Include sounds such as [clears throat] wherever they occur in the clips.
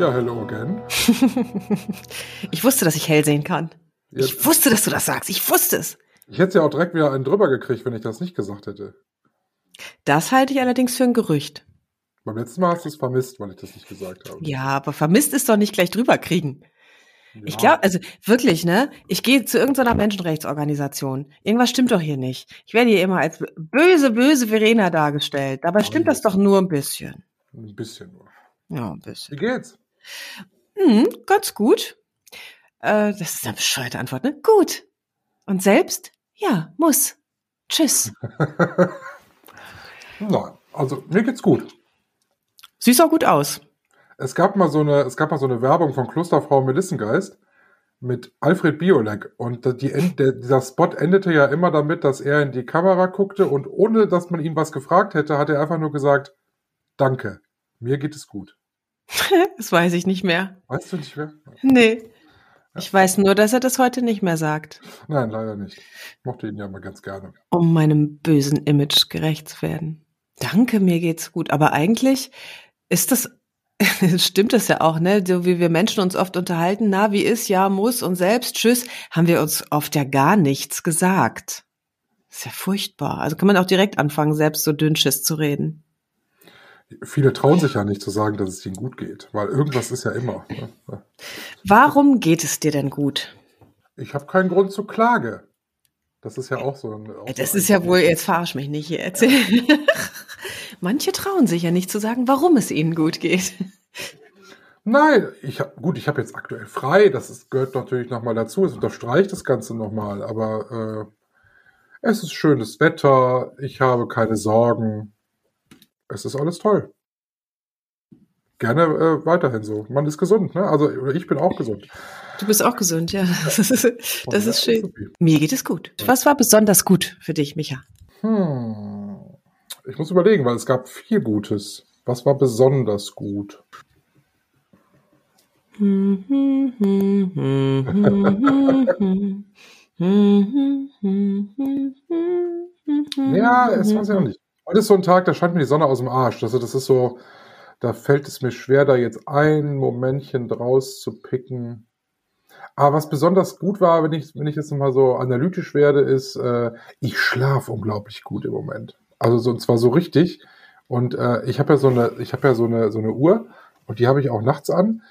Ja, hello again. [laughs] ich wusste, dass ich hell sehen kann. Jetzt, Ich wusste, dass du das sagst. Ich wusste es. ich hätte ja auch direkt wieder einen drüber gekriegt, wenn ich das nicht gesagt hätte. Das halte ich allerdings für ein Gerücht. Beim letzten Mal hast du es vermisst, weil ich das nicht gesagt habe. Ja, aber vermisst ist doch nicht gleich drüber kriegen. Ja. Ich glaube, also wirklich, ne? Ich gehe zu irgendeiner Menschenrechtsorganisation. Irgendwas stimmt doch hier nicht. Ich werde hier immer als böse, böse Verena dargestellt. Dabei stimmt das doch nur ein bisschen. Ein bisschen nur. Ja, ein Wie bisschen. geht's? Hm, ganz gut. Äh, das ist eine bescheuerte Antwort, ne? Gut. Und selbst? Ja, muss. Tschüss. [laughs] Nein, also mir geht's gut. Siehst auch gut aus. Es gab mal so eine, es gab mal so eine Werbung von Klosterfrau Melissengeist mit Alfred Biolek und die, der, dieser Spot endete ja immer damit, dass er in die Kamera guckte und ohne, dass man ihn was gefragt hätte, hat er einfach nur gesagt, danke, mir geht es gut. [laughs] Das weiß ich nicht mehr. Weißt du nicht mehr? Nee. Ich weiß nur, dass er das heute nicht mehr sagt. Nein, leider nicht. Ich mochte ihn ja mal ganz gerne. Um meinem bösen Image gerecht zu werden. Danke, mir geht's gut. Aber eigentlich ist das, [laughs] stimmt das ja auch, ne? So wie wir Menschen uns oft unterhalten, na, wie ist, ja, muss und selbst, tschüss, haben wir uns oft ja gar nichts gesagt. Ist ja furchtbar. Also kann man auch direkt anfangen, selbst so dünnschiss zu reden. Viele trauen sich ja nicht zu sagen, dass es ihnen gut geht, weil irgendwas ist ja immer. Ne? Warum geht es dir denn gut? Ich habe keinen Grund zur Klage. Das ist ja auch so ein. auch Das so ist ja wohl, jetzt verarsch mich nicht hier, erzähl. [laughs] Manche trauen sich ja nicht zu sagen, warum es ihnen gut geht. Nein, ich hab, gut, ich habe jetzt aktuell frei. Das ist, gehört natürlich nochmal dazu. Es unterstreicht das Ganze nochmal. Aber äh, es ist schönes Wetter. Ich habe keine Sorgen. Es ist alles toll. Gerne äh, weiterhin so. Man ist gesund, ne? Also ich bin auch gesund. Du bist auch gesund, ja. [laughs] Das ist, das ist schön. Mir geht es gut. Was war besonders gut für dich, Micha? Hm. Ich muss überlegen, weil es gab viel Gutes. Was war besonders gut? [laughs] Ja, es weiß ich auch nicht. Heute ist so ein Tag, da scheint mir die Sonne aus dem Arsch. Also das ist so, da fällt es mir schwer, da jetzt ein Momentchen draus zu picken. Aber was besonders gut war, wenn ich, wenn ich jetzt mal so analytisch werde, ist, äh, ich schlafe unglaublich gut im Moment. Also so, und zwar so richtig. Und äh, ich habe ja so eine, ich habe ja so eine, so eine Uhr und die habe ich auch nachts an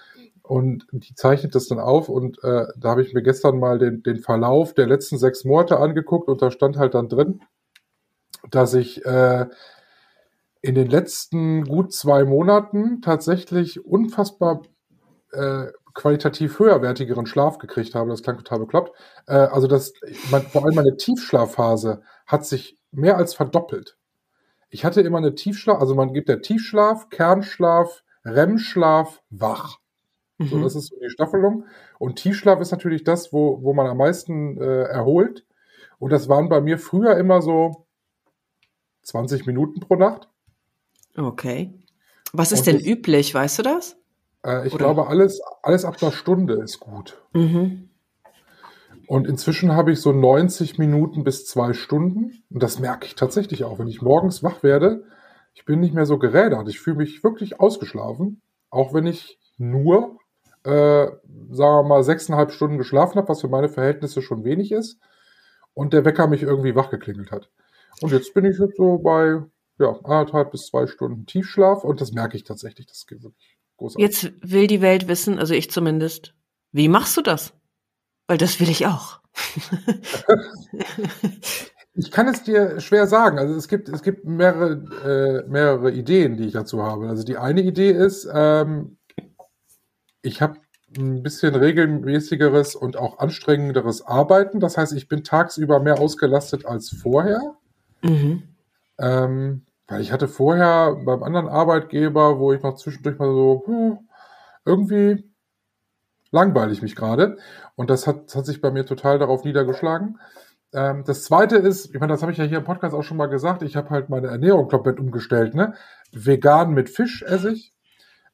und die zeichnet das dann auf und äh, da habe ich mir gestern mal den, den Verlauf der letzten sechs Monate angeguckt und da stand halt dann drin, dass ich äh, in den letzten gut zwei Monaten tatsächlich unfassbar äh, qualitativ höherwertigeren Schlaf gekriegt habe. Das klang total bekloppt. Äh, also das, mein, vor allem meine Tiefschlafphase hat sich mehr als verdoppelt. Ich hatte immer eine Tiefschlaf, also man gibt der Tiefschlaf, Kernschlaf, REM-Schlaf, wach. So, Mhm. das ist so die Staffelung. Und Tiefschlaf ist natürlich das, wo, wo man am meisten äh, erholt. Und das waren bei mir früher immer so 20 Minuten pro Nacht. Okay. Was ist Und denn das- üblich, weißt du das? Äh, ich Oder- glaube, alles, alles ab einer Stunde ist gut. Mhm. Und inzwischen habe ich so 90 Minuten bis zwei Stunden. Und das merke ich tatsächlich auch. Wenn ich morgens wach werde, ich bin nicht mehr so gerädert. Ich fühle mich wirklich ausgeschlafen. Auch wenn ich nur, äh, sagen wir mal, sechseinhalb Stunden geschlafen habe, was für meine Verhältnisse schon wenig ist. Und der Wecker mich irgendwie wach geklingelt hat. Und jetzt bin ich jetzt so bei, ja, anderthalb bis zwei Stunden Tiefschlaf. Und das merke ich tatsächlich. Das geht wirklich großartig. Jetzt will die Welt wissen, also ich zumindest. Wie machst du das? Weil das will ich auch. [laughs] Ich kann es dir schwer sagen. Also es gibt, es gibt mehrere, äh, mehrere Ideen, die ich dazu habe. Also die eine Idee ist, ähm, ich habe ein bisschen regelmäßigeres und auch anstrengenderes Arbeiten. Das heißt, ich bin tagsüber mehr ausgelastet als vorher. Mhm. Ähm, weil ich hatte vorher beim anderen Arbeitgeber, wo ich noch zwischendurch mal so, hm, irgendwie langweile ich mich gerade. Und das hat, hat sich bei mir total darauf niedergeschlagen. Ähm, das zweite ist, ich meine, das habe ich ja hier im Podcast auch schon mal gesagt, ich habe halt meine Ernährung komplett umgestellt. Ne? Vegan mit Fisch esse ich.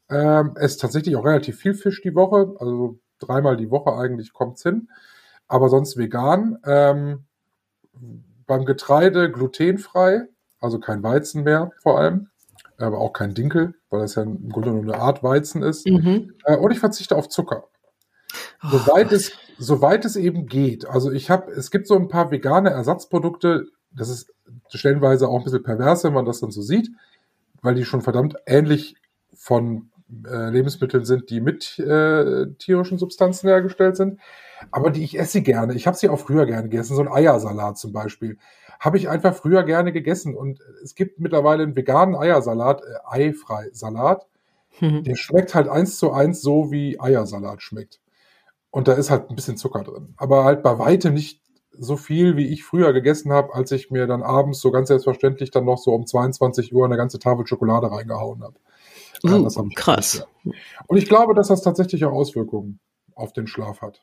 Ähm, esse tatsächlich auch relativ viel Fisch die Woche, also dreimal die Woche eigentlich kommt's hin. Aber sonst vegan. Ähm, beim Getreide glutenfrei, also kein Weizen mehr vor allem, aber auch kein Dinkel, weil das ja im Grunde nur eine Art Weizen ist. Mhm. Äh, und ich verzichte auf Zucker. Oh, Soweit es, soweit es eben geht. Also ich habe, es gibt so ein paar vegane Ersatzprodukte, das ist stellenweise auch ein bisschen pervers, wenn man das dann so sieht, weil die schon verdammt ähnlich von äh, Lebensmitteln sind, die mit äh, tierischen Substanzen hergestellt sind, aber die ich esse gerne. Ich habe sie auch früher gerne gegessen, so ein Eiersalat zum Beispiel. Habe ich einfach früher gerne gegessen und es gibt mittlerweile einen veganen Eiersalat, äh, eifrei Salat, Mhm. der schmeckt halt eins zu eins so, wie Eiersalat schmeckt. Und da ist halt ein bisschen Zucker drin. Aber halt bei weitem nicht so viel, wie ich früher gegessen habe, als ich mir dann abends so ganz selbstverständlich dann noch so um 22 Uhr eine ganze Tafel Schokolade reingehauen habe. Ja, Uh, das ich krass. Und ich glaube, dass das tatsächlich auch Auswirkungen auf den Schlaf hat.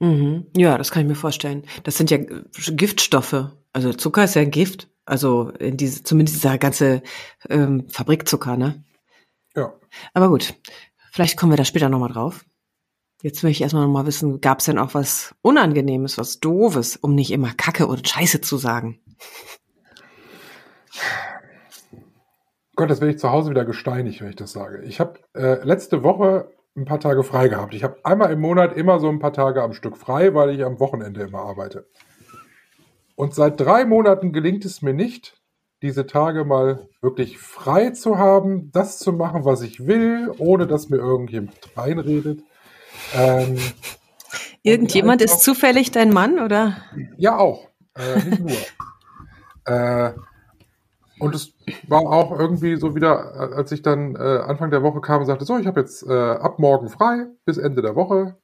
Mhm. Ja, das kann ich mir vorstellen. Das sind ja äh, Giftstoffe. Also Zucker ist ja ein Gift. Also in diese, zumindest dieser ganze ähm, Fabrikzucker, ne? Ja. Aber gut, vielleicht kommen wir da später nochmal drauf. Jetzt möchte ich erstmal nochmal wissen, gab es denn auch was Unangenehmes, was Doofes, um nicht immer Kacke oder Scheiße zu sagen? Gott, das werde ich zu Hause wieder gesteinigt, wenn ich das sage. Ich habe äh, letzte Woche ein paar Tage frei gehabt. Ich habe einmal im Monat immer so ein paar Tage am Stück frei, weil ich am Wochenende immer arbeite. Und seit drei Monaten gelingt es mir nicht, diese Tage mal wirklich frei zu haben, das zu machen, was ich will, ohne dass mir irgendjemand reinredet. Ähm, Irgendjemand ist zufällig dein Mann, oder? ja, auch. Äh, nicht nur. [laughs] äh, und es war auch irgendwie so wieder, äh, als ich dann äh, Anfang der Woche kam und sagte, so, ich habe jetzt äh, ab morgen frei bis Ende der Woche.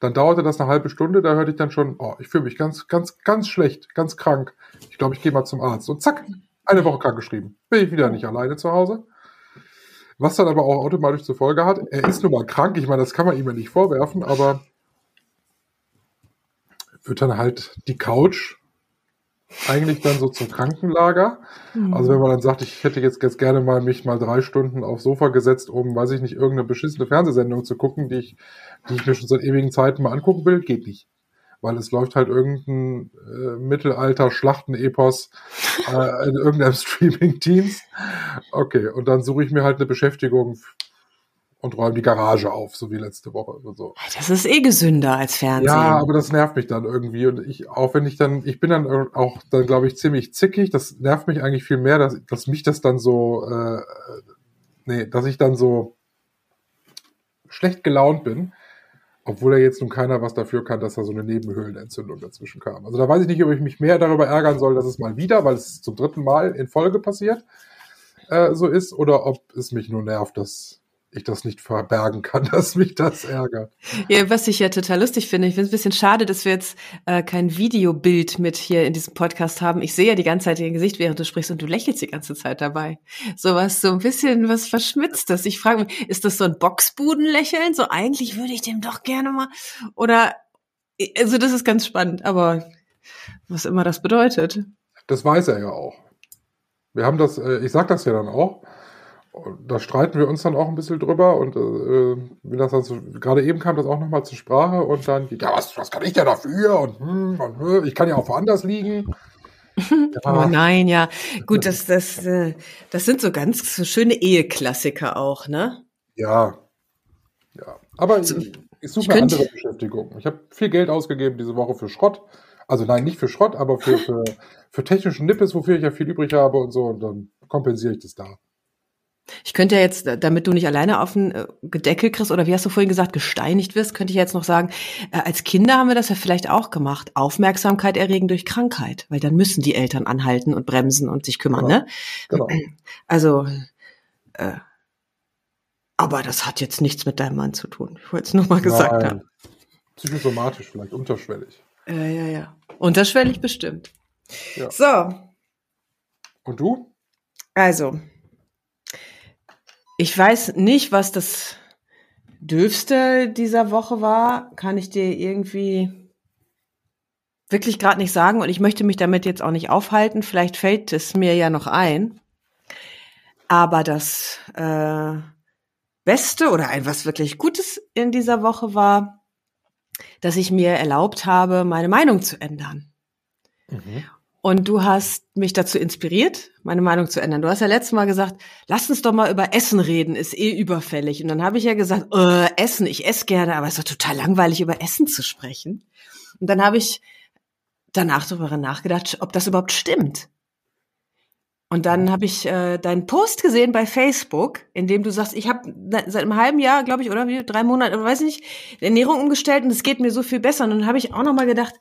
Dann dauerte das eine halbe Stunde, da hörte ich dann schon, oh, ich fühle mich ganz, ganz, ganz schlecht, ganz krank. Ich glaube, ich gehe mal zum Arzt. Und zack, eine Woche krank geschrieben. Bin ich wieder nicht alleine zu Hause. Was dann aber auch automatisch zur Folge hat, er ist nun mal krank. Ich meine, das kann man ihm ja nicht vorwerfen, aber wird dann halt die Couch eigentlich dann so zum Krankenlager. Also wenn man dann sagt, ich hätte jetzt, jetzt gerne mal mich mal drei Stunden aufs Sofa gesetzt, um, weiß ich nicht, irgendeine beschissene Fernsehsendung zu gucken, die ich, die ich mir schon seit ewigen Zeiten mal angucken will, geht nicht. Weil es läuft halt irgendein äh, Mittelalter-Schlachten-Epos [laughs] äh, in irgendeinem [laughs] Streaming-Dienst. Okay, und dann suche ich mir halt eine Beschäftigung und räume die Garage auf, so wie letzte Woche oder so. Das ist eh gesünder als Fernsehen. Ja, aber das nervt mich dann irgendwie. Und ich, auch wenn ich dann, ich bin dann auch dann, glaube ich, ziemlich zickig. Das nervt mich eigentlich viel mehr, dass, dass mich das dann so, äh, nee, dass ich dann so schlecht gelaunt bin. Obwohl ja jetzt nun keiner was dafür kann, dass da so eine Nebenhöhlenentzündung dazwischen kam. Also da weiß ich nicht, ob ich mich mehr darüber ärgern soll, dass es mal wieder, weil es zum dritten Mal in Folge passiert, äh, so ist, oder ob es mich nur nervt, dass ich das nicht verbergen kann, [laughs] dass mich das ärgert. Ja, was ich ja total lustig finde, ich finde es ein bisschen schade, dass wir jetzt äh, kein Videobild mit hier in diesem Podcast haben. Ich sehe ja die ganze Zeit dein Gesicht, während du sprichst und du lächelst die ganze Zeit dabei. So was, so ein bisschen was Verschmitztes. Ich frage mich, ist das so ein Boxbudenlächeln? So eigentlich würde ich dem doch gerne mal. Oder, also das ist ganz spannend, aber was immer das bedeutet. Das weiß er ja auch. Wir haben das, äh, ich sag das ja dann auch. Da streiten wir uns dann auch ein bisschen drüber und äh, wie das dann so, gerade eben kam das auch nochmal zur Sprache und dann, ja, was, was kann ich denn dafür? Und, hm, und hm, ich kann ja auch woanders liegen. [laughs] Oh nein, ja. Gut, das, das, äh, das sind so ganz so schöne Eheklassiker auch, ne? Ja. Ja. Aber ich, ich ich suche könnte- andere Beschäftigung. Ich habe viel Geld ausgegeben diese Woche für Schrott. Also nein, nicht für Schrott, aber für, für, für technischen Nippes, wofür ich ja viel übrig habe und so. Und dann kompensiere ich das da. Ich könnte ja jetzt, damit du nicht alleine auf den äh, Gedeckel kriegst oder wie hast du vorhin gesagt, gesteinigt wirst, könnte ich jetzt noch sagen, äh, als Kinder haben wir das ja vielleicht auch gemacht. Aufmerksamkeit erregen durch Krankheit, weil dann müssen die Eltern anhalten und bremsen und sich kümmern, Genau. ne? Genau. [clears throat] Also, äh, aber das hat jetzt nichts mit deinem Mann zu tun. Ich wollte es nur mal gesagt Nein. haben. Psychosomatisch vielleicht, unterschwellig. Ja, ja, ja. Unterschwellig bestimmt. Ja. So, Und du? Also, ich weiß nicht, was das Döfste dieser Woche war, kann ich dir irgendwie wirklich gerade nicht sagen und ich möchte mich damit jetzt auch nicht aufhalten. Vielleicht fällt es mir ja noch ein. Aber das äh, Beste oder ein was wirklich Gutes in dieser Woche war, dass ich mir erlaubt habe, meine Meinung zu ändern. Mhm. Und du hast mich dazu inspiriert, meine Meinung zu ändern. Du hast ja letztes Mal gesagt, lass uns doch mal über Essen reden, ist eh überfällig. Und dann habe ich ja gesagt, äh, Essen, ich esse gerne, aber es ist doch total langweilig, über Essen zu sprechen. Und dann habe ich danach darüber nachgedacht, ob das überhaupt stimmt. Und dann habe ich äh, deinen Post gesehen bei Facebook, in dem du sagst, ich habe seit einem halben Jahr, glaube ich, oder wie drei Monate, weiß nicht, Ernährung umgestellt und es geht mir so viel besser. Und dann habe ich auch noch mal gedacht,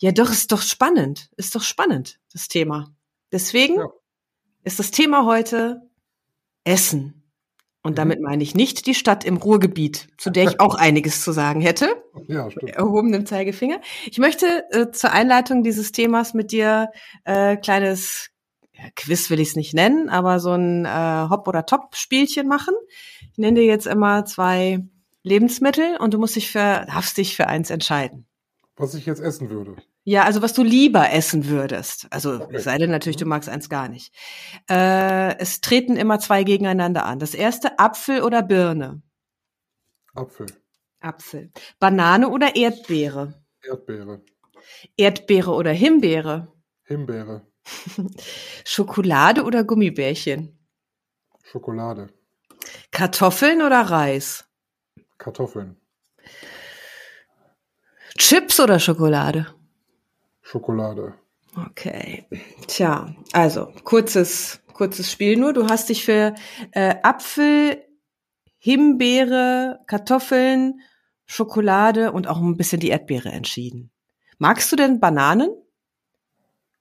ja, doch ist doch spannend, ist doch spannend das Thema. Deswegen ja. ist das Thema heute Essen. Und damit mhm. meine ich nicht die Stadt im Ruhrgebiet, zu der ich auch einiges zu sagen hätte. Ja, stimmt. Erhobenem Zeigefinger. Ich möchte äh, zur Einleitung dieses Themas mit dir äh, kleines Quiz will ich es nicht nennen, aber so ein äh, Hop- oder Top-Spielchen machen. Ich nenne dir jetzt immer zwei Lebensmittel und du musst dich für, darfst dich für eins entscheiden. Was ich jetzt essen würde. Ja, also was du lieber essen würdest. Also okay. sei denn natürlich, du mhm. magst eins gar nicht. Äh, es treten immer zwei gegeneinander an. Das erste, Apfel oder Birne? Apfel. Apfel. Banane oder Erdbeere? Erdbeere. Erdbeere oder Himbeere? Himbeere. [laughs] Schokolade oder Gummibärchen? Schokolade. Kartoffeln oder Reis? Kartoffeln. Chips oder Schokolade? Schokolade. Okay. Tja, also kurzes, kurzes Spiel nur. Du hast dich für äh, Apfel, Himbeere, Kartoffeln, Schokolade und auch ein bisschen die Erdbeere entschieden. Magst du denn Bananen?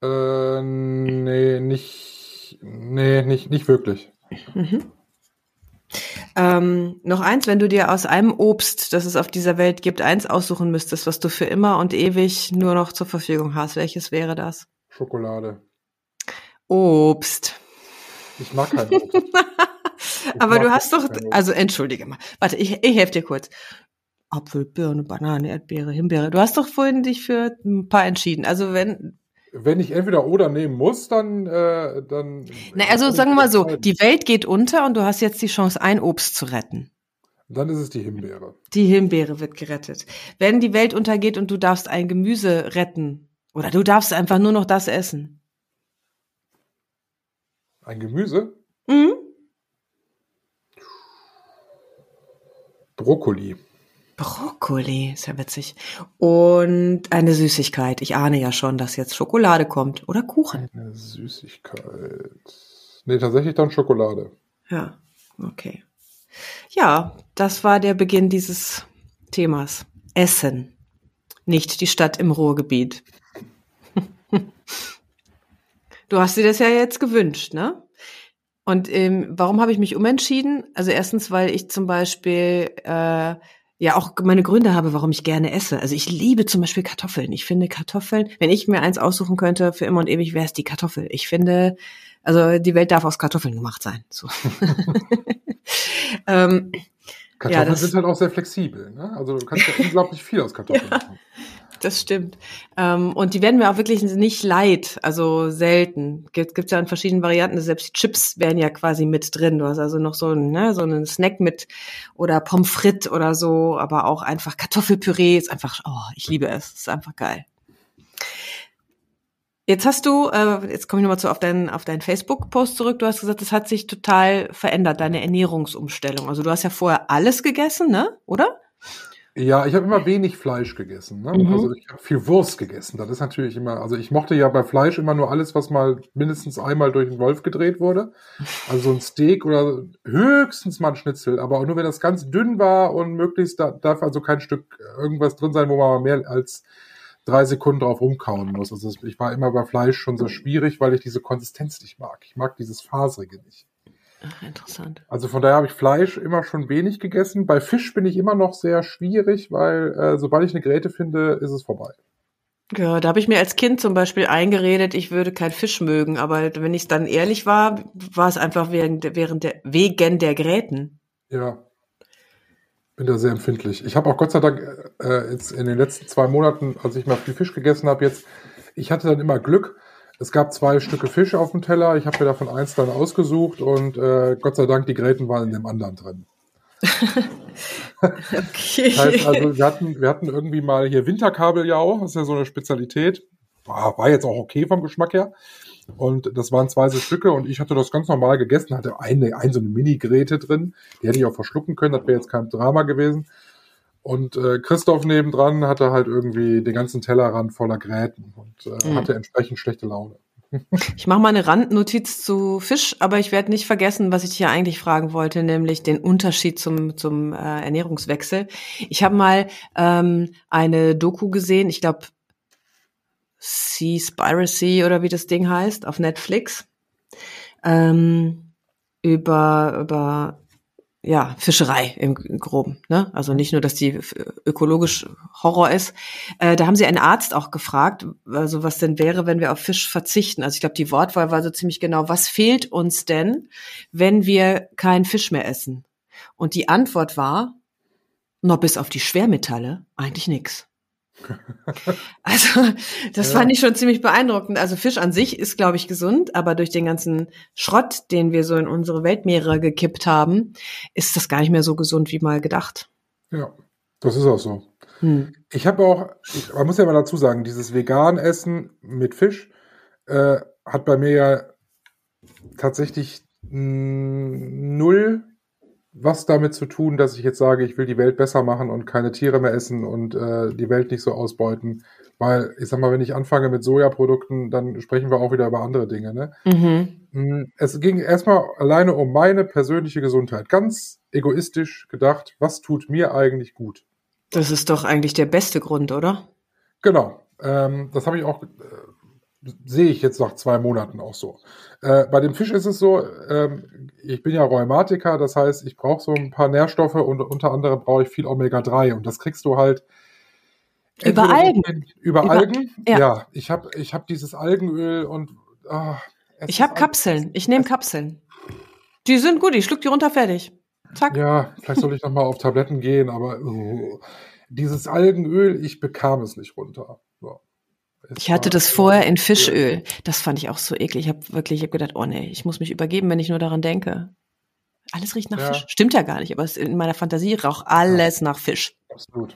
Äh, nee, nicht, nee, nicht, nicht wirklich. Mhm. Ähm, noch eins, wenn du dir aus einem Obst, das es auf dieser Welt gibt, eins aussuchen müsstest, was du für immer und ewig nur noch zur Verfügung hast, welches wäre das? Schokolade. Obst. Ich mag kein Obst. [laughs] Aber du hast doch, also entschuldige mal, warte, ich, ich helfe dir kurz. Apfel, Birne, Banane, Erdbeere, Himbeere. Du hast doch vorhin dich für ein paar entschieden. Also wenn, wenn ich entweder oder nehmen muss, dann, äh, dann. Na, also sagen wir mal so, die Welt geht unter und du hast jetzt die Chance, ein Obst zu retten. Dann ist es die Himbeere. Die Himbeere wird gerettet. Wenn die Welt untergeht und du darfst ein Gemüse retten, oder du darfst einfach nur noch das essen. Ein Gemüse? Mhm. Brokkoli. Brokkoli, ist ja witzig. Und eine Süßigkeit. Ich ahne ja schon, dass jetzt Schokolade kommt. Oder Kuchen. Eine Süßigkeit. Nee, tatsächlich dann Schokolade. Ja, okay. Ja, das war der Beginn dieses Themas. Essen. Nicht die Stadt im Ruhrgebiet. du hast dir das ja jetzt gewünscht, ne? Und ähm, warum habe ich mich umentschieden? Also erstens, weil ich zum Beispiel äh, ja auch meine Gründe habe, warum ich gerne esse. Also ich liebe zum Beispiel Kartoffeln. Ich finde Kartoffeln, wenn ich mir eins aussuchen könnte für immer und ewig, wäre es die Kartoffel. Ich finde, also die Welt darf aus Kartoffeln gemacht sein. So. [laughs] ähm, Kartoffeln ja, sind halt auch sehr flexibel. Ne? Also du kannst ja [laughs] unglaublich viel aus Kartoffeln machen das stimmt. Ähm, und die werden mir auch wirklich nicht leid, also selten. Gibt gibt's ja in verschiedenen Varianten. Selbst die Chips wären ja quasi mit drin. Du hast also noch so, ein, ne, so einen Snack mit oder Pommes frites oder so, aber auch einfach Kartoffelpüree ist einfach, oh, ich liebe es. Ist einfach geil. Jetzt hast du, äh, jetzt komme ich nochmal zu auf deinen, auf deinen Facebook-Post zurück. Du hast gesagt, es hat sich total verändert, deine Ernährungsumstellung. Also du hast ja vorher alles gegessen, ne? Oder? Ja, ich habe immer wenig Fleisch gegessen. Ne? Mhm. Also ich habe viel Wurst gegessen. Das ist natürlich immer, also ich mochte ja bei Fleisch immer nur alles, was mal mindestens einmal durch den Wolf gedreht wurde. Also so ein Steak oder höchstens mal ein Schnitzel, aber auch nur wenn das ganz dünn war und möglichst da darf also kein Stück irgendwas drin sein, wo man mehr als drei Sekunden drauf rumkauen muss. Also ich war immer bei Fleisch schon so schwierig, weil ich diese Konsistenz nicht mag. Ich mag dieses Faserige nicht. Ach, interessant. Also von daher habe ich Fleisch immer schon wenig gegessen. Bei Fisch bin ich immer noch sehr schwierig, weil äh, sobald ich eine Gräte finde, ist es vorbei. Ja, da habe ich mir als Kind zum Beispiel eingeredet, ich würde kein Fisch mögen, aber wenn ich dann ehrlich war, war es einfach während, während der, wegen der Gräten. Ja. bin da sehr empfindlich. Ich habe auch Gott sei Dank äh, jetzt in den letzten zwei Monaten, als ich mal viel Fisch gegessen habe, jetzt, ich hatte dann immer Glück. Es gab zwei Stücke Fisch auf dem Teller. Ich habe mir davon eins dann ausgesucht und äh, Gott sei Dank die Gräten waren in dem anderen drin. [laughs] okay. Das heißt also, wir hatten, wir hatten irgendwie mal hier Winterkabeljau, das ist ja so eine Spezialität. War, war jetzt auch okay vom Geschmack her. Und das waren zwei so Stücke und ich hatte das ganz normal gegessen, hatte eine, eine so eine Mini-Gräte drin, die hätte ich auch verschlucken können, das wäre jetzt kein Drama gewesen. Und äh, Christoph nebendran hatte halt irgendwie den ganzen Tellerrand voller Gräten und äh, Mhm. hatte entsprechend schlechte Laune. [laughs] Ich mache mal eine Randnotiz zu Fisch, aber ich werde nicht vergessen, was ich ja eigentlich fragen wollte, nämlich den Unterschied zum, zum äh, Ernährungswechsel. Ich habe mal ähm, eine Doku gesehen, ich glaube Seaspiracy oder wie das Ding heißt, auf Netflix, ähm, über, über ja, Fischerei im Groben. Ne? Also nicht nur, dass die f- ökologisch Horror ist. Äh, da haben sie einen Arzt auch gefragt, also was denn wäre, wenn wir auf Fisch verzichten. Also ich glaube, die Wortwahl war so ziemlich genau, was fehlt uns denn, wenn wir keinen Fisch mehr essen? Und die Antwort war, noch bis auf die Schwermetalle, eigentlich nix. [laughs] Also, das Ja. fand ich schon ziemlich beeindruckend. Also Fisch an sich ist, glaube ich, gesund, aber durch den ganzen Schrott, den wir so in unsere Weltmeere gekippt haben, ist das gar nicht mehr so gesund wie mal gedacht. Ja, das ist auch so. Hm. Ich habe auch, ich, man muss ja mal dazu sagen, dieses Vegan-Essen mit Fisch äh, hat bei mir ja tatsächlich null was damit zu tun, dass ich jetzt sage, ich will die Welt besser machen und keine Tiere mehr essen und äh, die Welt nicht so ausbeuten. Weil, ich sag mal, wenn ich anfange mit Sojaprodukten, dann sprechen wir auch wieder über andere Dinge. Ne? Mhm. Mm, Es ging erstmal alleine um meine persönliche Gesundheit. Ganz egoistisch gedacht, was tut mir eigentlich gut? Das ist doch eigentlich der beste Grund, oder? Genau. Ähm, das habe ich auch, äh, sehe ich jetzt nach zwei Monaten auch so. Äh, bei dem Fisch ist es so, ähm, ich bin ja Rheumatiker, das heißt, ich brauche so ein paar Nährstoffe und unter anderem brauche ich viel Omega-3 und das kriegst du halt Über Algen. durch- Über, Über- Algen? ja. Ja, ich habe ich hab dieses Algenöl und es Ich habe Kapseln. Ich nehme Kapseln. Die sind gut, ich schluck die runter, fertig. Zack. Ja, vielleicht soll ich noch mal auf Tabletten gehen, aber uh, dieses Algenöl, ich bekam es nicht runter. Ich hatte das vorher in Fischöl. Das fand ich auch so eklig. Ich habe wirklich ich hab gedacht, oh nee, ich muss mich übergeben, wenn ich nur daran denke. Alles riecht nach Ja. Fisch. Stimmt ja gar nicht, aber es, in meiner Fantasie raucht alles nach Fisch. Absolut.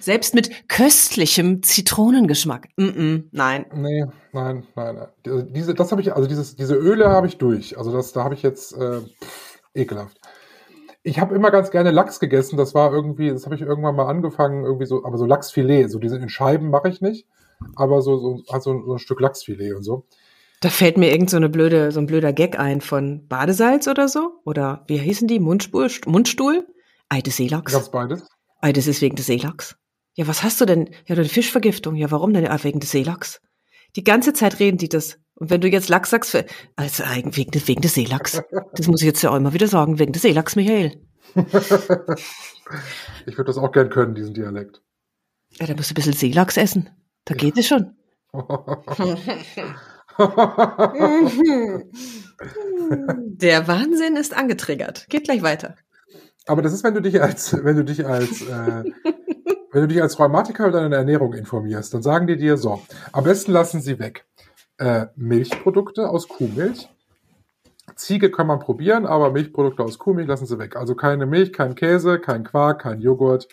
Selbst mit köstlichem Zitronengeschmack. Mm -mm, nein. Nee, nein, nein. nein. Also Diese, das habe ich, also dieses, diese Öle habe ich durch. Also das, da habe ich jetzt äh, pff, ekelhaft. Ich habe immer ganz gerne Lachs gegessen. Das war irgendwie, das habe ich irgendwann mal angefangen, irgendwie so, aber so Lachsfilet, so diese in Scheiben mache ich nicht, aber so so also so ein Stück Lachsfilet und so. Da fällt mir irgend so eine blöde, so ein blöder Gag ein von Badesalz oder so. Oder wie hießen die? Mundstuhl? Mundstuhl? Ei des Seelachs. Gab's beides? Ei, das ist wegen des Seelachs. Ja, was hast du denn? Ja, eine Fischvergiftung. Ja, warum denn? Ah, wegen des Seelachs. Die ganze Zeit reden die das. Und wenn du jetzt Lachs sagst, für, also eigen- wegen, des- wegen des Seelachs. Das muss ich jetzt ja auch immer wieder sagen, wegen des Seelachs, Michael. [laughs] Ich würde das auch gern können, diesen Dialekt. Ja, da musst du ein bisschen Seelachs essen. Da geht es schon. [laughs] Der Wahnsinn ist angetriggert. Geht gleich weiter. Aber das ist, wenn du dich als, wenn du dich als, äh, wenn du dich als Rheumatiker über deine Ernährung informierst, dann sagen die dir so, am besten lassen sie weg äh, Milchprodukte aus Kuhmilch. Ziege kann man probieren, aber Milchprodukte aus Kuhmilch lassen sie weg. Also keine Milch, kein Käse, kein Quark, kein Joghurt.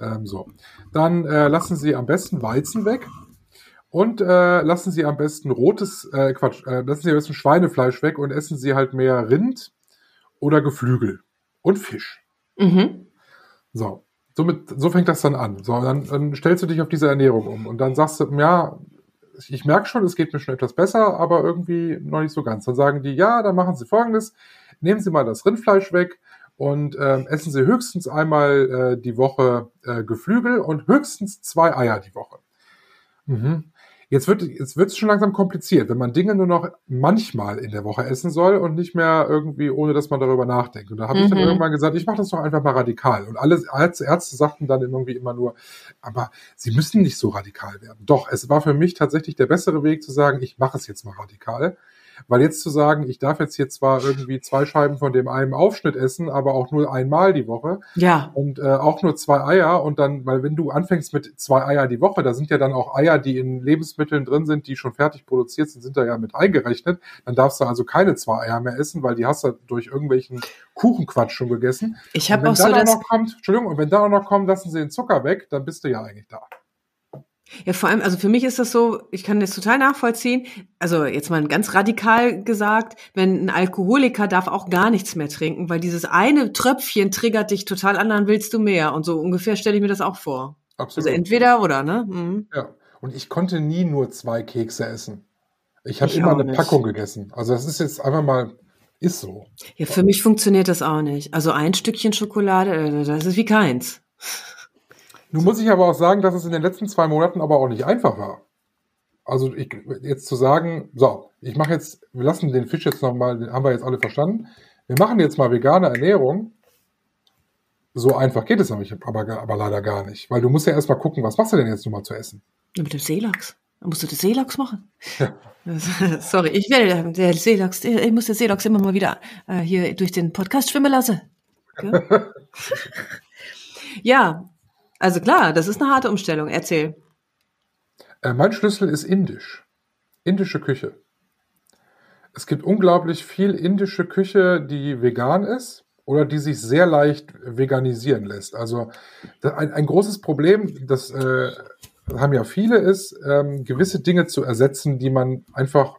Ähm, so. Dann äh, lassen sie am besten Weizen weg. Und äh, lassen Sie am besten rotes, äh, Quatsch, äh, lassen Sie am besten Schweinefleisch weg und essen Sie halt mehr Rind oder Geflügel und Fisch. Mhm. So, somit, so fängt das dann an. So, dann, dann stellst du dich auf diese Ernährung um und dann sagst du, ja, ich merke schon, es geht mir schon etwas besser, aber irgendwie noch nicht so ganz. Dann sagen die, ja, dann machen Sie folgendes, nehmen Sie mal das Rindfleisch weg und ähm, essen Sie höchstens einmal äh, die Woche äh, Geflügel und höchstens zwei Eier die Woche. Mhm. Jetzt wird jetzt wird's schon langsam kompliziert, wenn man Dinge nur noch manchmal in der Woche essen soll und nicht mehr irgendwie, ohne dass man darüber nachdenkt. Und da habe ich dann Mhm. irgendwann gesagt, ich mache das doch einfach mal radikal. Und alle Ärzte, Ärzte sagten dann irgendwie immer nur, aber sie müssen nicht so radikal werden. Doch, es war für mich tatsächlich der bessere Weg zu sagen, ich mache es jetzt mal radikal. Weil jetzt zu sagen, ich darf jetzt hier zwar irgendwie zwei Scheiben von dem einen Aufschnitt essen, aber auch nur einmal die Woche Ja, und äh, auch nur zwei Eier und dann, weil wenn du anfängst mit zwei Eier die Woche, da sind ja dann auch Eier, die in Lebensmitteln drin sind, die schon fertig produziert sind, sind da ja mit eingerechnet, dann darfst du also keine zwei Eier mehr essen, weil die hast du durch irgendwelchen Kuchenquatsch schon gegessen. ich habe auch so auch das. noch kommt, Entschuldigung, und wenn da auch noch kommt, lassen sie den Zucker weg, dann bist du ja eigentlich da. Ja, vor allem, also für mich ist das so, ich kann das total nachvollziehen. Also jetzt mal ganz radikal gesagt, wenn ein Alkoholiker darf auch gar nichts mehr trinken, weil dieses eine Tröpfchen triggert dich total an, dann willst du mehr. Und so ungefähr stelle ich mir das auch vor. Absolut. Also entweder oder, ne? Mhm. Ja, und ich konnte nie nur zwei Kekse essen. Ich habe immer eine nicht. Packung gegessen. Also das ist jetzt einfach mal, ist so. Ja, für mich funktioniert das auch nicht. Also ein Stückchen Schokolade, äh, das ist wie keins. Nun muss ich aber auch sagen, dass es in den letzten zwei Monaten aber auch nicht einfach war. Also ich, jetzt zu sagen, so, ich mache jetzt, wir lassen den Fisch jetzt nochmal, den haben wir jetzt alle verstanden. Wir machen jetzt mal vegane Ernährung. So einfach geht es aber, aber, aber leider gar nicht. Weil du musst ja erstmal gucken, was machst du denn jetzt nochmal zu essen? Mit dem Seelachs. Dann musst du den Seelachs machen. Ja. [laughs] Sorry, ich werde der, Seelachs, ich muss den Seelachs immer mal wieder äh, hier durch den Podcast schwimmen lassen. [laughs] Ja, also klar, das ist eine harte Umstellung. Erzähl. Äh, mein Schlüssel ist indisch. Indische Küche. Es gibt unglaublich viel indische Küche, die vegan ist oder die sich sehr leicht veganisieren lässt. Also ein, ein großes Problem, das äh, haben ja viele, ist, ähm, gewisse Dinge zu ersetzen, die man einfach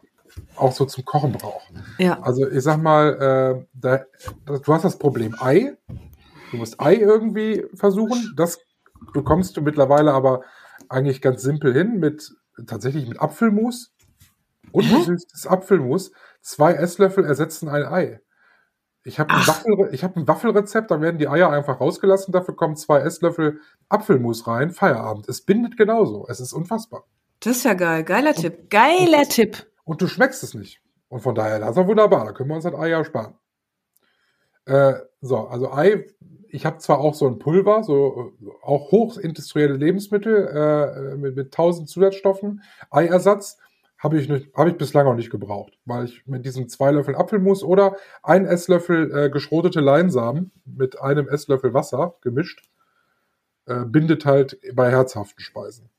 auch so zum Kochen braucht. Ja. Also ich sag mal, äh, da, du hast das Problem Ei. Du musst Ei irgendwie versuchen. Das bekommst du mittlerweile aber eigentlich ganz simpel hin mit tatsächlich mit Apfelmus und Hä? gesüßtes Apfelmus. Zwei Esslöffel ersetzen ein Ei. Ich habe ein. Waffel, ich hab ein Waffelrezept, da werden die Eier einfach rausgelassen, dafür kommen zwei Esslöffel Apfelmus rein, Feierabend. Es bindet genauso. Es ist unfassbar. Das ist ja geil. Geiler Tipp. Geiler Tipp. Und du schmeckst es nicht. Und von daher, das ist doch wunderbar. Da können wir uns das Ei ja sparen. Äh, so, also Ei, ich habe zwar auch so ein Pulver, so auch hochindustrielle Lebensmittel äh, mit, mit tausend Zusatzstoffen. Eiersatz habe ich, nicht- habe ich bislang noch nicht gebraucht, weil ich mit diesem zwei Löffel Apfelmus oder ein Esslöffel äh, geschrotete Leinsamen mit einem Esslöffel Wasser gemischt, äh, bindet halt bei herzhaften Speisen.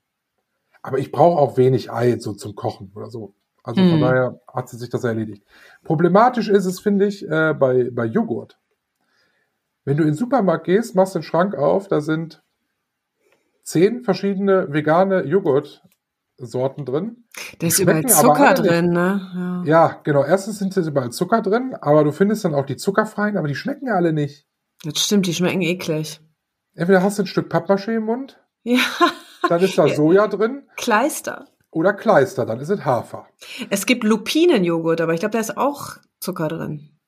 Aber ich brauche auch wenig Ei so zum Kochen oder so. Also von Hm. daher hat sich das erledigt. Problematisch ist es, finde ich, äh, bei, bei Joghurt. Wenn du in den Supermarkt gehst, machst den Schrank auf, da sind zehn verschiedene vegane Joghurtsorten drin. Da ist überall Zucker drin, ne? Ja. Ja, genau. Erstens sind überall Zucker drin, aber du findest dann auch die zuckerfreien, aber die schmecken ja alle nicht. Das stimmt, die schmecken eklig. Entweder hast du ein Stück Pappmaché im Mund, Ja, dann ist da [laughs] Ja. Soja drin Kleister. oder Kleister, dann ist es Hafer. Es gibt Lupinenjoghurt, aber ich glaube, da ist auch Zucker drin.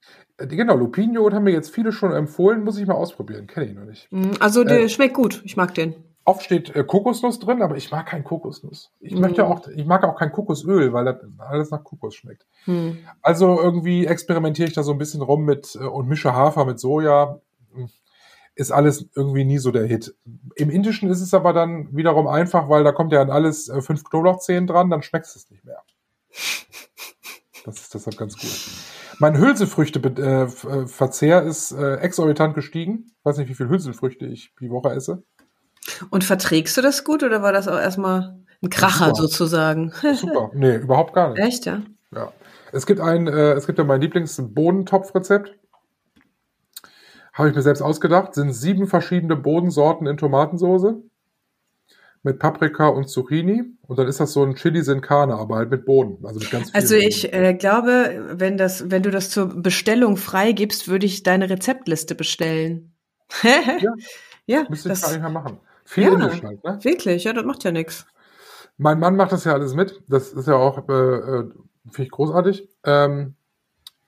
Äh, Genau, Lupinenjoghurt haben mir jetzt viele schon empfohlen, muss ich mal ausprobieren, kenne ich noch nicht. Mm, Also der Äh. schmeckt gut. Ich mag den. Oft steht äh, Kokosnuss drin, aber ich mag kein Kokosnuss. Ich Mhm. möchte auch, ich mag auch kein Kokosöl, weil das alles nach Kokos schmeckt. Hm. Also irgendwie experimentiere ich da so ein bisschen rum mit äh, und mische Hafer mit Soja. Ist alles irgendwie nie so der Hit. Im Indischen ist es aber dann wiederum einfach, weil da kommt ja an alles äh, fünf Knoblauchzehen dran, dann schmeckst du es nicht mehr. [laughs] Das ist deshalb ganz gut. Mein Hülsenfrüchte-Verzehr ist äh, exorbitant gestiegen. Ich weiß nicht, wie viel Hülsenfrüchte ich die Woche esse. Und verträgst du das gut oder war das auch erstmal ein Kracher Super. sozusagen? [laughs] Super. Nee, überhaupt gar nicht. Echt, ja? Ja. Es gibt ein, äh, es gibt ja mein Lieblings-Bohnentopfrezept. Habe ich mir selbst ausgedacht. Sind sieben verschiedene Bohnensorten in Tomatensoße. Mit Paprika und Zucchini. Und dann ist das so ein Chili sin Carne, aber halt mit Bohnen. Also mit ganz Also ich äh, glaube, wenn das, wenn du das zur Bestellung freigibst, würde ich deine Rezeptliste bestellen. [laughs] Ja. ja, Müsste ich das, gar nicht mehr machen. Viel Ja. Indisch halt, ne? wirklich, ja, das macht ja nichts. Mein Mann macht das ja alles mit. Das ist ja auch, äh, äh, finde ich großartig. Ähm,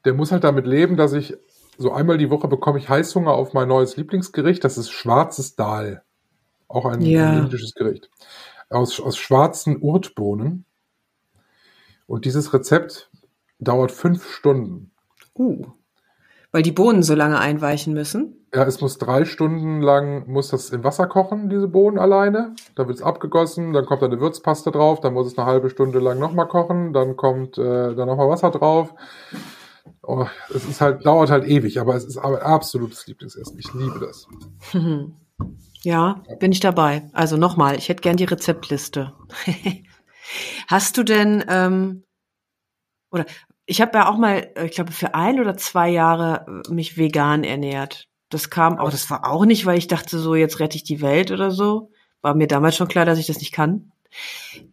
der muss halt damit leben, dass ich so einmal die Woche bekomme ich Heißhunger auf mein neues Lieblingsgericht. Das ist schwarzes Dal. Auch ein, Ja. ein indisches Gericht. Aus, aus schwarzen Urtbohnen. Und dieses Rezept dauert fünf Stunden. Uh. Weil die Bohnen so lange einweichen müssen. Ja, es muss drei Stunden lang, muss das im Wasser kochen, diese Bohnen alleine. Dann wird es abgegossen, dann kommt da eine Würzpaste drauf, dann muss es eine halbe Stunde lang nochmal kochen, dann kommt äh, dann nochmal Wasser drauf. Oh, es ist halt, dauert halt ewig, aber es ist aber absolutes Lieblingsessen. Ich liebe das. [laughs] Ja, bin ich dabei. Also nochmal, ich hätte gern die Rezeptliste. [laughs] Hast du denn, ähm, oder ich habe ja auch mal, äh, ich glaube, für ein oder zwei Jahre äh, mich vegan ernährt. Das kam auch, das war auch nicht, weil ich dachte, so jetzt rette ich die Welt oder so. War mir damals schon klar, dass ich das nicht kann.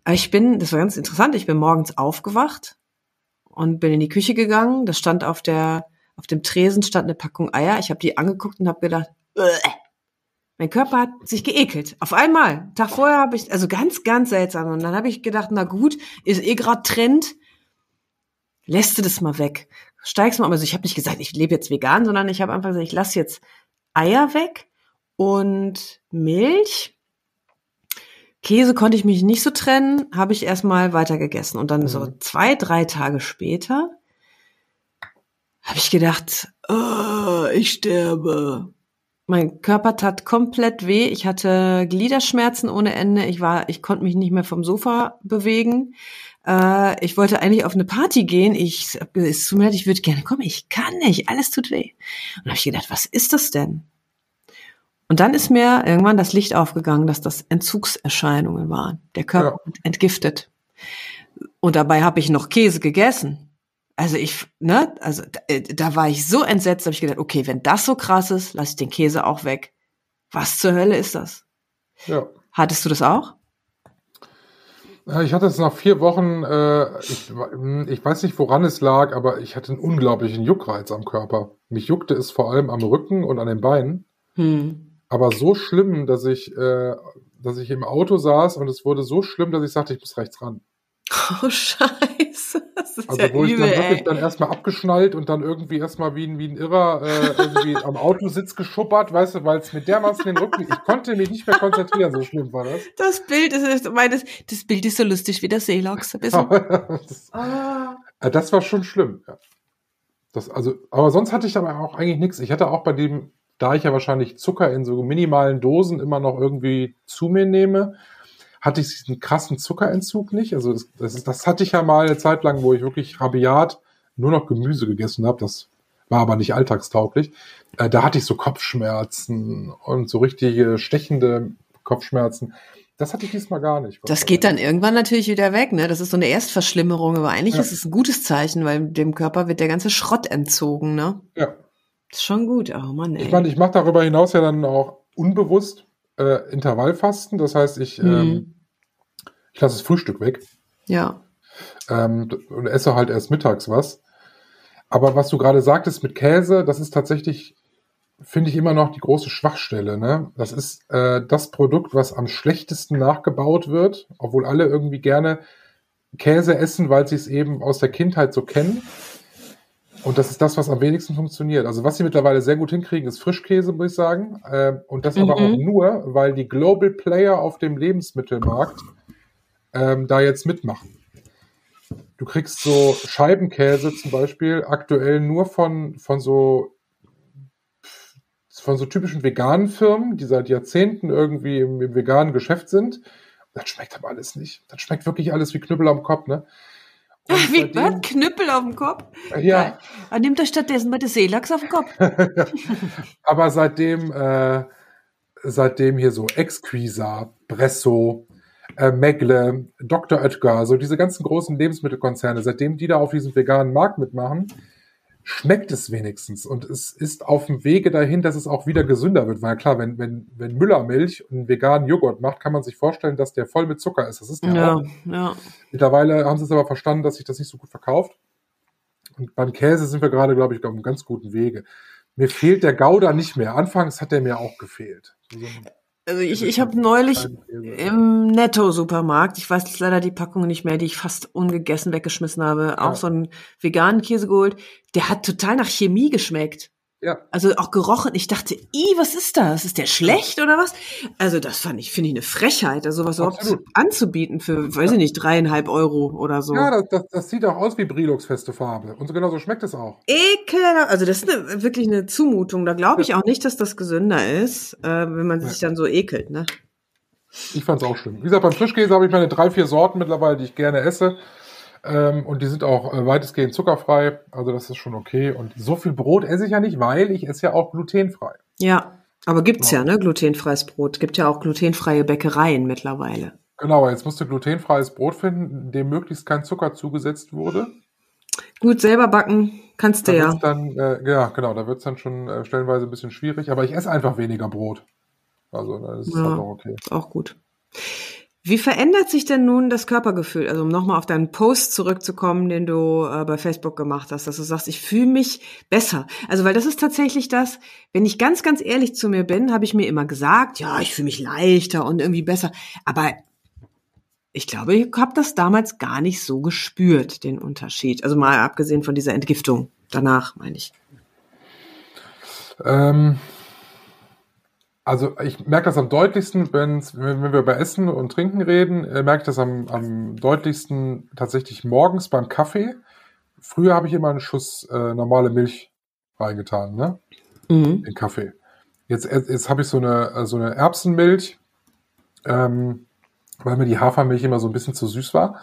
Aber ich bin, das war ganz interessant, ich bin morgens aufgewacht und bin in die Küche gegangen. Da stand auf der, auf dem Tresen stand eine Packung Eier. Ich habe die angeguckt und habe gedacht, Bäh. Mein Körper hat sich geekelt. Auf einmal. Tag vorher habe ich, also ganz, ganz seltsam. Und dann habe ich gedacht, na gut, ist eh gerade Trend. Lässt du das mal weg. Steigst mal, also ich habe nicht gesagt, ich lebe jetzt vegan, sondern ich habe einfach gesagt, ich lasse jetzt Eier weg und Milch. Käse konnte ich mich nicht so trennen, habe ich erstmal weiter gegessen. Und dann so zwei, drei Tage später habe ich gedacht, oh, ich sterbe. Mein Körper tat komplett weh. Ich hatte Gliederschmerzen ohne Ende. Ich war, ich konnte mich nicht mehr vom Sofa bewegen. Äh, ich wollte eigentlich auf eine Party gehen. Ich, es tut mir leid, ich würde gerne kommen. Ich kann nicht. Alles tut weh. Und habe ich gedacht, was ist das denn? Und dann ist mir irgendwann das Licht aufgegangen, dass das Entzugserscheinungen waren. Der Körper Ja. entgiftet. Und dabei habe ich noch Käse gegessen. Also ich, ne, also da, äh, da war ich so entsetzt, habe ich gedacht, okay, wenn das so krass ist, lasse ich den Käse auch weg. Was zur Hölle ist das? Ja. Hattest du das auch? Ich hatte es nach vier Wochen, äh, ich, ich weiß nicht, woran es lag, aber ich hatte einen unglaublichen Juckreiz am Körper. Mich juckte es vor allem am Rücken und an den Beinen. Hm. Aber so schlimm, dass ich, äh, dass ich im Auto saß und es wurde so schlimm, dass ich sagte, ich muss rechts ran. Oh Scheiße, das ist Also ja wo ich dann wirklich ey. dann erstmal abgeschnallt und dann irgendwie erstmal wie ein, wie ein Irrer äh, irgendwie am Autositz geschuppert, weißt du, weil es mir dermaßen den Rücken, ich konnte mich nicht mehr konzentrieren, so schlimm war das. Das Bild ist, ich meine, das, Bild ist so lustig wie der Seelachs. [laughs] Das, Ah. äh, das war schon schlimm. Ja. Das, also, aber sonst hatte ich aber auch eigentlich nichts. Ich hatte auch bei dem, da ich ja wahrscheinlich Zucker in so minimalen Dosen immer noch irgendwie zu mir nehme, hatte ich diesen krassen Zuckerentzug nicht. Also das, das, das hatte ich ja mal eine Zeit lang, wo ich wirklich rabiat nur noch Gemüse gegessen habe. Das war aber nicht alltagstauglich. Äh, da hatte ich so Kopfschmerzen und so richtige stechende Kopfschmerzen. Das hatte ich diesmal gar nicht. Das geht dann irgendwann natürlich wieder weg, ne? Das ist so eine Erstverschlimmerung, aber eigentlich Ja. ist es ein gutes Zeichen, weil dem Körper wird der ganze Schrott entzogen, ne? Ja. Das ist schon gut. Oh Mann, ey. Ich meine, ich mache darüber hinaus ja dann auch unbewusst äh, Intervallfasten. Das heißt, ich, Mhm. ähm, ich lasse das Frühstück weg ja. ähm, und esse halt erst mittags was. Aber was du gerade sagtest mit Käse, das ist tatsächlich, finde ich, immer noch die große Schwachstelle. Ne? Das ist äh, das Produkt, was am schlechtesten nachgebaut wird, obwohl alle irgendwie gerne Käse essen, weil sie es eben aus der Kindheit so kennen. Und das ist das, was am wenigsten funktioniert. Also was sie mittlerweile sehr gut hinkriegen, ist Frischkäse, muss ich sagen. Ähm, und das aber Mhm. auch nur, weil die Global Player auf dem Lebensmittelmarkt ähm, da jetzt mitmachen. Du kriegst so Scheibenkäse zum Beispiel aktuell nur von, von so von so typischen veganen Firmen, die seit Jahrzehnten irgendwie im, im veganen Geschäft sind. Das schmeckt aber alles nicht. Das schmeckt wirklich alles wie Knüppel am Kopf, ne? [laughs] Wie, was? Knüppel auf dem Kopf? Ja, Ah, nimmt er stattdessen mal den Seelachs auf den Kopf. [laughs] aber seitdem, äh, seitdem hier so Exquisa, Bresso, äh, Megle, Dr. Oetker, so diese ganzen großen Lebensmittelkonzerne, seitdem die da auf diesem veganen Markt mitmachen, schmeckt es wenigstens. Und es ist auf dem Wege dahin, dass es auch wieder gesünder wird. Weil klar, wenn, wenn, wenn Müllermilch einen veganen Joghurt macht, kann man sich vorstellen, dass der voll mit Zucker ist. Das ist der Ja, auch. ja. Mittlerweile haben sie es aber verstanden, dass sich das nicht so gut verkauft. Und beim Käse sind wir gerade, glaube ich, auf einem ganz guten Wege. Mir fehlt der Gouda nicht mehr. Anfangs hat der mir auch gefehlt. Also ich, ich habe neulich im Netto-Supermarkt, ich weiß jetzt leider die Packung nicht mehr, die ich fast ungegessen weggeschmissen habe, auch Ja. so einen veganen Käse geholt. Der hat total nach Chemie geschmeckt. Ja. Also auch gerochen. Ich dachte, i, was ist das? Ist der schlecht oder was? Also das fand ich, finde ich eine Frechheit, also sowas überhaupt Absolut. anzubieten für, weiß ich nicht, dreieinhalb Euro oder so. Ja, das, das, das sieht auch aus wie Brilux feste Farbe. Und so genau so schmeckt es auch. Ekelhaft. Also das ist eine, wirklich eine Zumutung. Da glaube ich auch nicht, dass das gesünder ist, äh, wenn man sich dann so ekelt, ne? Ich fand's auch schlimm. Wie gesagt, beim Frischkäse habe ich meine drei, vier Sorten mittlerweile, die ich gerne esse. Ähm, und die sind auch äh, weitestgehend zuckerfrei. Also das ist schon okay. Und so viel Brot esse ich ja nicht, weil ich esse ja auch glutenfrei. Ja. Aber gibt's ja, ne? Glutenfreies Brot. Gibt ja auch glutenfreie Bäckereien mittlerweile. Genau, jetzt musst du glutenfreies Brot finden, dem möglichst kein Zucker zugesetzt wurde. Gut, selber backen kannst du Da ja. dann, äh, ja, genau, da wird's dann schon äh, stellenweise ein bisschen schwierig. Aber ich esse einfach weniger Brot. Also das ist Ja. halt auch okay. Ist auch gut. Wie verändert sich denn nun das Körpergefühl? Also um nochmal auf deinen Post zurückzukommen, den du äh, bei Facebook gemacht hast, dass du sagst, ich fühle mich besser. Also weil das ist tatsächlich das, wenn ich ganz, ganz ehrlich zu mir bin, habe ich mir immer gesagt, ja, ich fühle mich leichter und irgendwie besser. Aber ich glaube, ich habe das damals gar nicht so gespürt, den Unterschied. Also mal abgesehen von dieser Entgiftung danach, meine ich. Ähm, also ich merke das am deutlichsten, wenn's, wenn wir über Essen und Trinken reden, äh, merke ich das am, am deutlichsten tatsächlich morgens beim Kaffee. Früher habe ich immer einen Schuss äh, normale Milch reingetan, ne? Mhm. In Kaffee. Jetzt, äh, jetzt habe ich so eine, äh, so eine Erbsenmilch, ähm, weil mir die Hafermilch immer so ein bisschen zu süß war.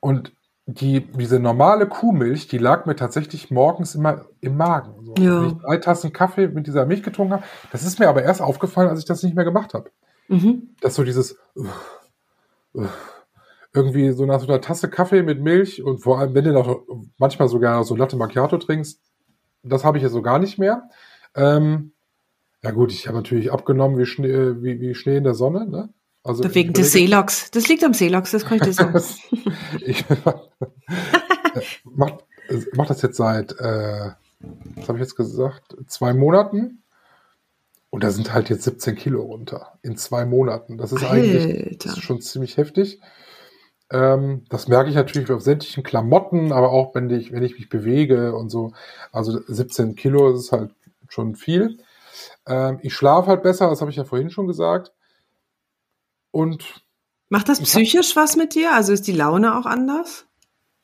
Und die, diese normale Kuhmilch, die lag mir tatsächlich morgens immer im Magen. Ja. Wenn ich drei Tassen Kaffee mit dieser Milch getrunken habe. Das ist mir aber erst aufgefallen, als ich das nicht mehr gemacht habe. Mhm. Dass so dieses uh, uh, irgendwie so nach so einer Tasse Kaffee mit Milch und vor allem, wenn du noch manchmal sogar so Latte Macchiato trinkst, das habe ich ja so gar nicht mehr. Ähm, ja gut, ich habe natürlich abgenommen wie Schnee, wie, wie Schnee in der Sonne. Ne? Also Wegen des Seeloks. Das liegt am Seeloks, das kann ich dir sagen. [laughs] ich [laughs] mach, mach das jetzt seit, äh, was habe ich jetzt gesagt, zwei Monaten. Und da sind halt jetzt 17 Kilo runter in zwei Monaten. Das ist eigentlich das ist schon ziemlich heftig. Ähm, das merke ich natürlich auf sämtlichen Klamotten, aber auch wenn ich, wenn ich mich bewege und so. Also 17 Kilo ist halt schon viel. Ähm, ich schlafe halt besser, das habe ich ja vorhin schon gesagt. Und Macht das Ich hab- psychisch was mit dir? Also ist die Laune auch anders?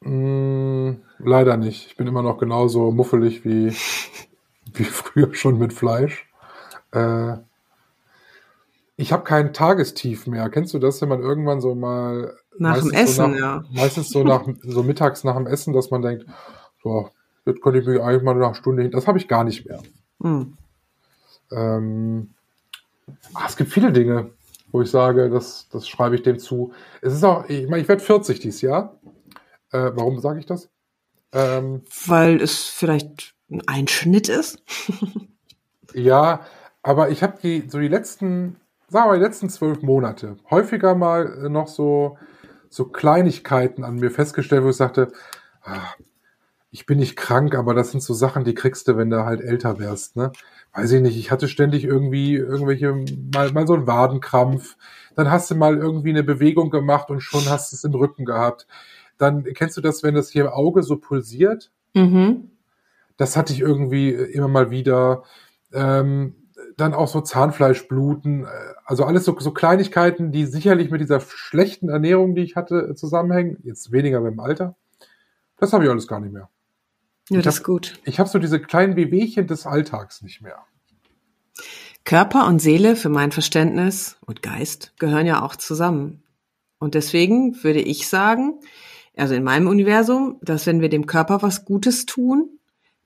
mh, leider nicht. Ich bin immer noch genauso muffelig wie, [laughs] wie früher schon mit Fleisch. Äh, ich habe kein Tagestief mehr. Kennst du das, wenn man irgendwann so mal Nach dem meistens so Essen, nach, ja. Meistens so nach so mittags nach dem Essen, dass man denkt, so, jetzt könnte ich mich eigentlich mal nach einer Stunde hin. Das habe ich gar nicht mehr. Hm. Ähm, ah, es gibt viele Dinge, wo ich sage, das, das schreibe ich dem zu. Es ist auch, ich meine, ich werde 40 dieses Jahr. Äh, warum sage ich das? Ähm, Weil es vielleicht ein Einschnitt ist? [laughs] ja, aber ich habe die so die letzten, sagen wir die letzten zwölf Monate häufiger mal äh, noch so so Kleinigkeiten an mir festgestellt, wo ich sagte, ah, ich bin nicht krank, aber das sind so Sachen, die kriegst du, wenn du halt älter wärst, ne? Weiß ich nicht, ich hatte ständig irgendwie irgendwelche, mal, mal so einen Wadenkrampf, dann hast du mal irgendwie eine Bewegung gemacht und schon hast du es im Rücken gehabt. Dann kennst du das, wenn das hier im Auge so pulsiert? Mhm. Das hatte ich irgendwie immer mal wieder. Ähm, dann auch so Zahnfleischbluten, äh, also alles so, so Kleinigkeiten, die sicherlich mit dieser schlechten Ernährung, die ich hatte, äh, zusammenhängen. Jetzt weniger mit dem Alter. Das habe ich alles gar nicht mehr. Ja, Ich das hab- ist gut. Ich habe so diese kleinen Wehwehchen des Alltags nicht mehr. Körper und Seele, für mein Verständnis, und Geist gehören ja auch zusammen. Und deswegen würde ich sagen, also in meinem Universum, dass wenn wir dem Körper was Gutes tun,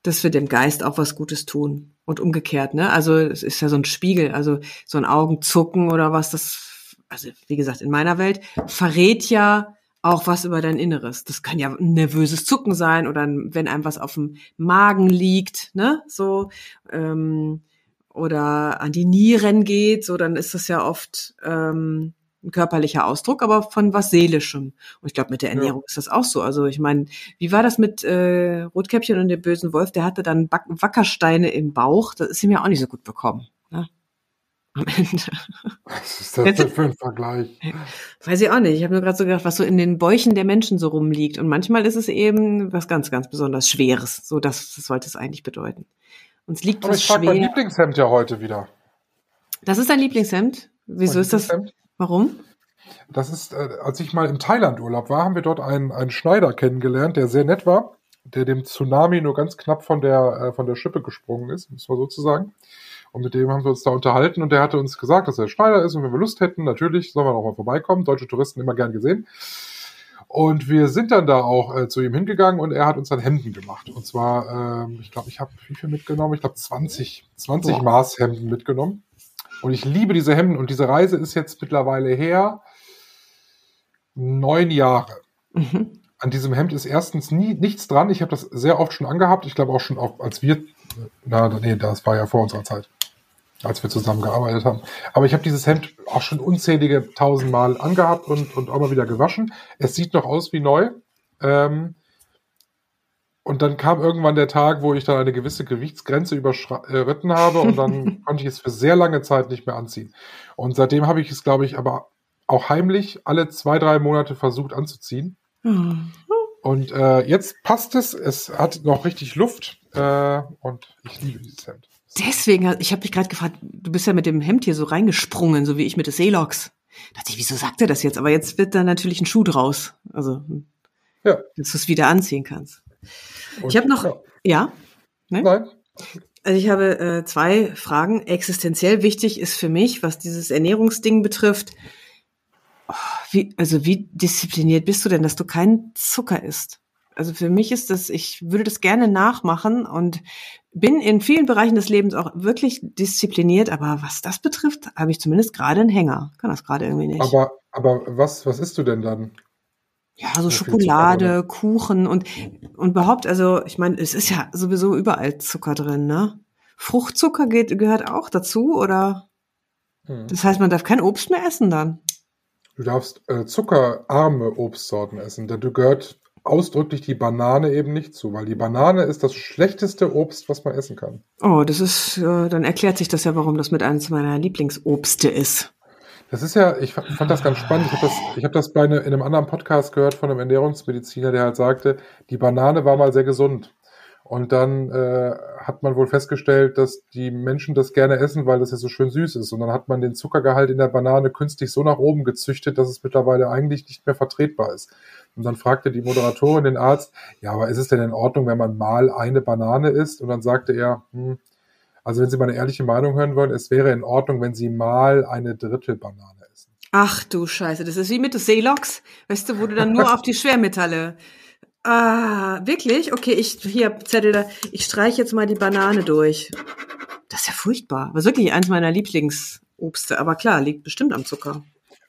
dass wir dem Geist auch was Gutes tun. Und umgekehrt, ne? Also es ist ja so ein Spiegel, also so ein Augenzucken oder was, das, also wie gesagt, in meiner Welt verrät ja auch was über dein Inneres. Das kann ja ein nervöses Zucken sein oder wenn einem was auf dem Magen liegt, ne? So, ähm, oder an die Nieren geht, so dann ist das ja oft ähm, ein körperlicher Ausdruck, aber von was Seelischem. Und ich glaube, mit der Ja. Ernährung ist das auch so. Also ich meine, wie war das mit äh, Rotkäppchen und dem bösen Wolf? Der hatte dann Back Wackersteine im Bauch. Das ist ihm ja auch nicht so gut bekommen. Ne? Am Ende. Was ist das denn für ein Vergleich? Weiß ich auch nicht. Ich habe nur gerade so gedacht, was so in den Bäuchen der Menschen so rumliegt. Und manchmal ist es eben was ganz, ganz besonders Schweres. So das, das sollte es eigentlich bedeuten. Uns liegt Aber was ich trage mein. Lieblingshemd ja heute wieder. Das ist dein Lieblingshemd? Wieso ist das? Warum? Das ist, äh, als ich mal im Thailand-Urlaub war, haben wir dort einen, einen Schneider kennengelernt, der sehr nett war, der dem Tsunami nur ganz knapp von der, äh, von der Schippe gesprungen ist, muss man sozusagen. Und mit dem haben wir uns da unterhalten und der hatte uns gesagt, dass er Schneider ist und wenn wir Lust hätten, natürlich, sollen wir noch mal vorbeikommen. Deutsche Touristen immer gern gesehen. Und wir sind dann da auch äh, zu ihm hingegangen und er hat uns dann Hemden gemacht. Und zwar, ähm, ich glaube, ich habe wie viel mitgenommen? Ich glaube 20, 20 Boah. Maßhemden mitgenommen. Und ich liebe diese Hemden und diese Reise ist jetzt mittlerweile her neun Jahre. Mhm. An diesem Hemd ist erstens nie nichts dran. Ich habe das sehr oft schon angehabt. Ich glaube auch schon, auch, als wir, na, nee, das war ja vor unserer Zeit, als wir zusammen gearbeitet haben. Aber ich habe dieses Hemd auch schon unzählige tausendmal angehabt und, und auch mal wieder gewaschen. Es sieht noch aus wie neu. Ähm, und dann kam irgendwann der Tag, wo ich dann eine gewisse Gewichtsgrenze überschritten habe und dann [laughs] konnte ich es für sehr lange Zeit nicht mehr anziehen. Und seitdem habe ich es, glaube ich, aber auch heimlich alle zwei, drei Monate versucht anzuziehen. Hm. Und äh, jetzt passt es. Es hat noch richtig Luft äh, und ich liebe dieses Hemd. Deswegen, ich habe mich gerade gefragt, du bist ja mit dem Hemd hier so reingesprungen, so wie ich mit des Seeloks. Da dachte ich, wieso sagt er das jetzt? Aber jetzt wird da natürlich ein Schuh draus. Also, Ja. dass du es wieder anziehen kannst. Und, Ich habe noch, Ja. ja, ne? Nein, Also ich habe äh, zwei Fragen. Existenziell wichtig ist für mich, was dieses Ernährungsding betrifft. Oh, wie, also wie diszipliniert bist du denn, dass du keinen Zucker isst? Also für mich ist das, ich würde das gerne nachmachen und bin in vielen Bereichen des Lebens auch wirklich diszipliniert, aber was das betrifft, habe ich zumindest gerade einen Hänger. Kann das gerade irgendwie nicht. aber, aber was, was isst du denn dann? Ja, so Ja, Schokolade, Kuchen und, und überhaupt, also ich meine, es ist ja sowieso überall Zucker drin, ne? Fruchtzucker geht, gehört auch dazu, oder? Hm. Das heißt, man darf kein Obst mehr essen dann. Du darfst äh, zuckerarme Obstsorten essen, denn du gehört ausdrücklich die Banane eben nicht zu, weil die Banane ist das schlechteste Obst, was man essen kann. Oh, das ist, äh, dann erklärt sich das ja, warum das mit eines meiner Lieblingsobste ist. Das ist ja, ich fa- fand das ganz spannend. Ich habe das, ich hab das bei eine, in einem anderen Podcast gehört von einem Ernährungsmediziner, der halt sagte, die Banane war mal sehr gesund. Und dann äh, hat man wohl festgestellt, dass die Menschen das gerne essen, weil das ja so schön süß ist. Und dann hat man den Zuckergehalt in der Banane künstlich so nach oben gezüchtet, dass es mittlerweile eigentlich nicht mehr vertretbar ist. Und dann fragte die Moderatorin den Arzt, ja, aber ist es denn in Ordnung, wenn man mal eine Banane isst? Und dann sagte er, hm, also wenn Sie meine ehrliche Meinung hören wollen, es wäre in Ordnung, wenn Sie mal eine Drittelbanane essen. Ach du Scheiße, das ist wie mit des Seeloks, weißt du, wo du dann nur auf die Schwermetalle. Ah, wirklich? Okay, ich hier Zettel da. Ich streiche jetzt mal die Banane durch. Das ist ja furchtbar. Das ist wirklich eins meiner Lieblingsobste, aber klar, liegt bestimmt am Zucker.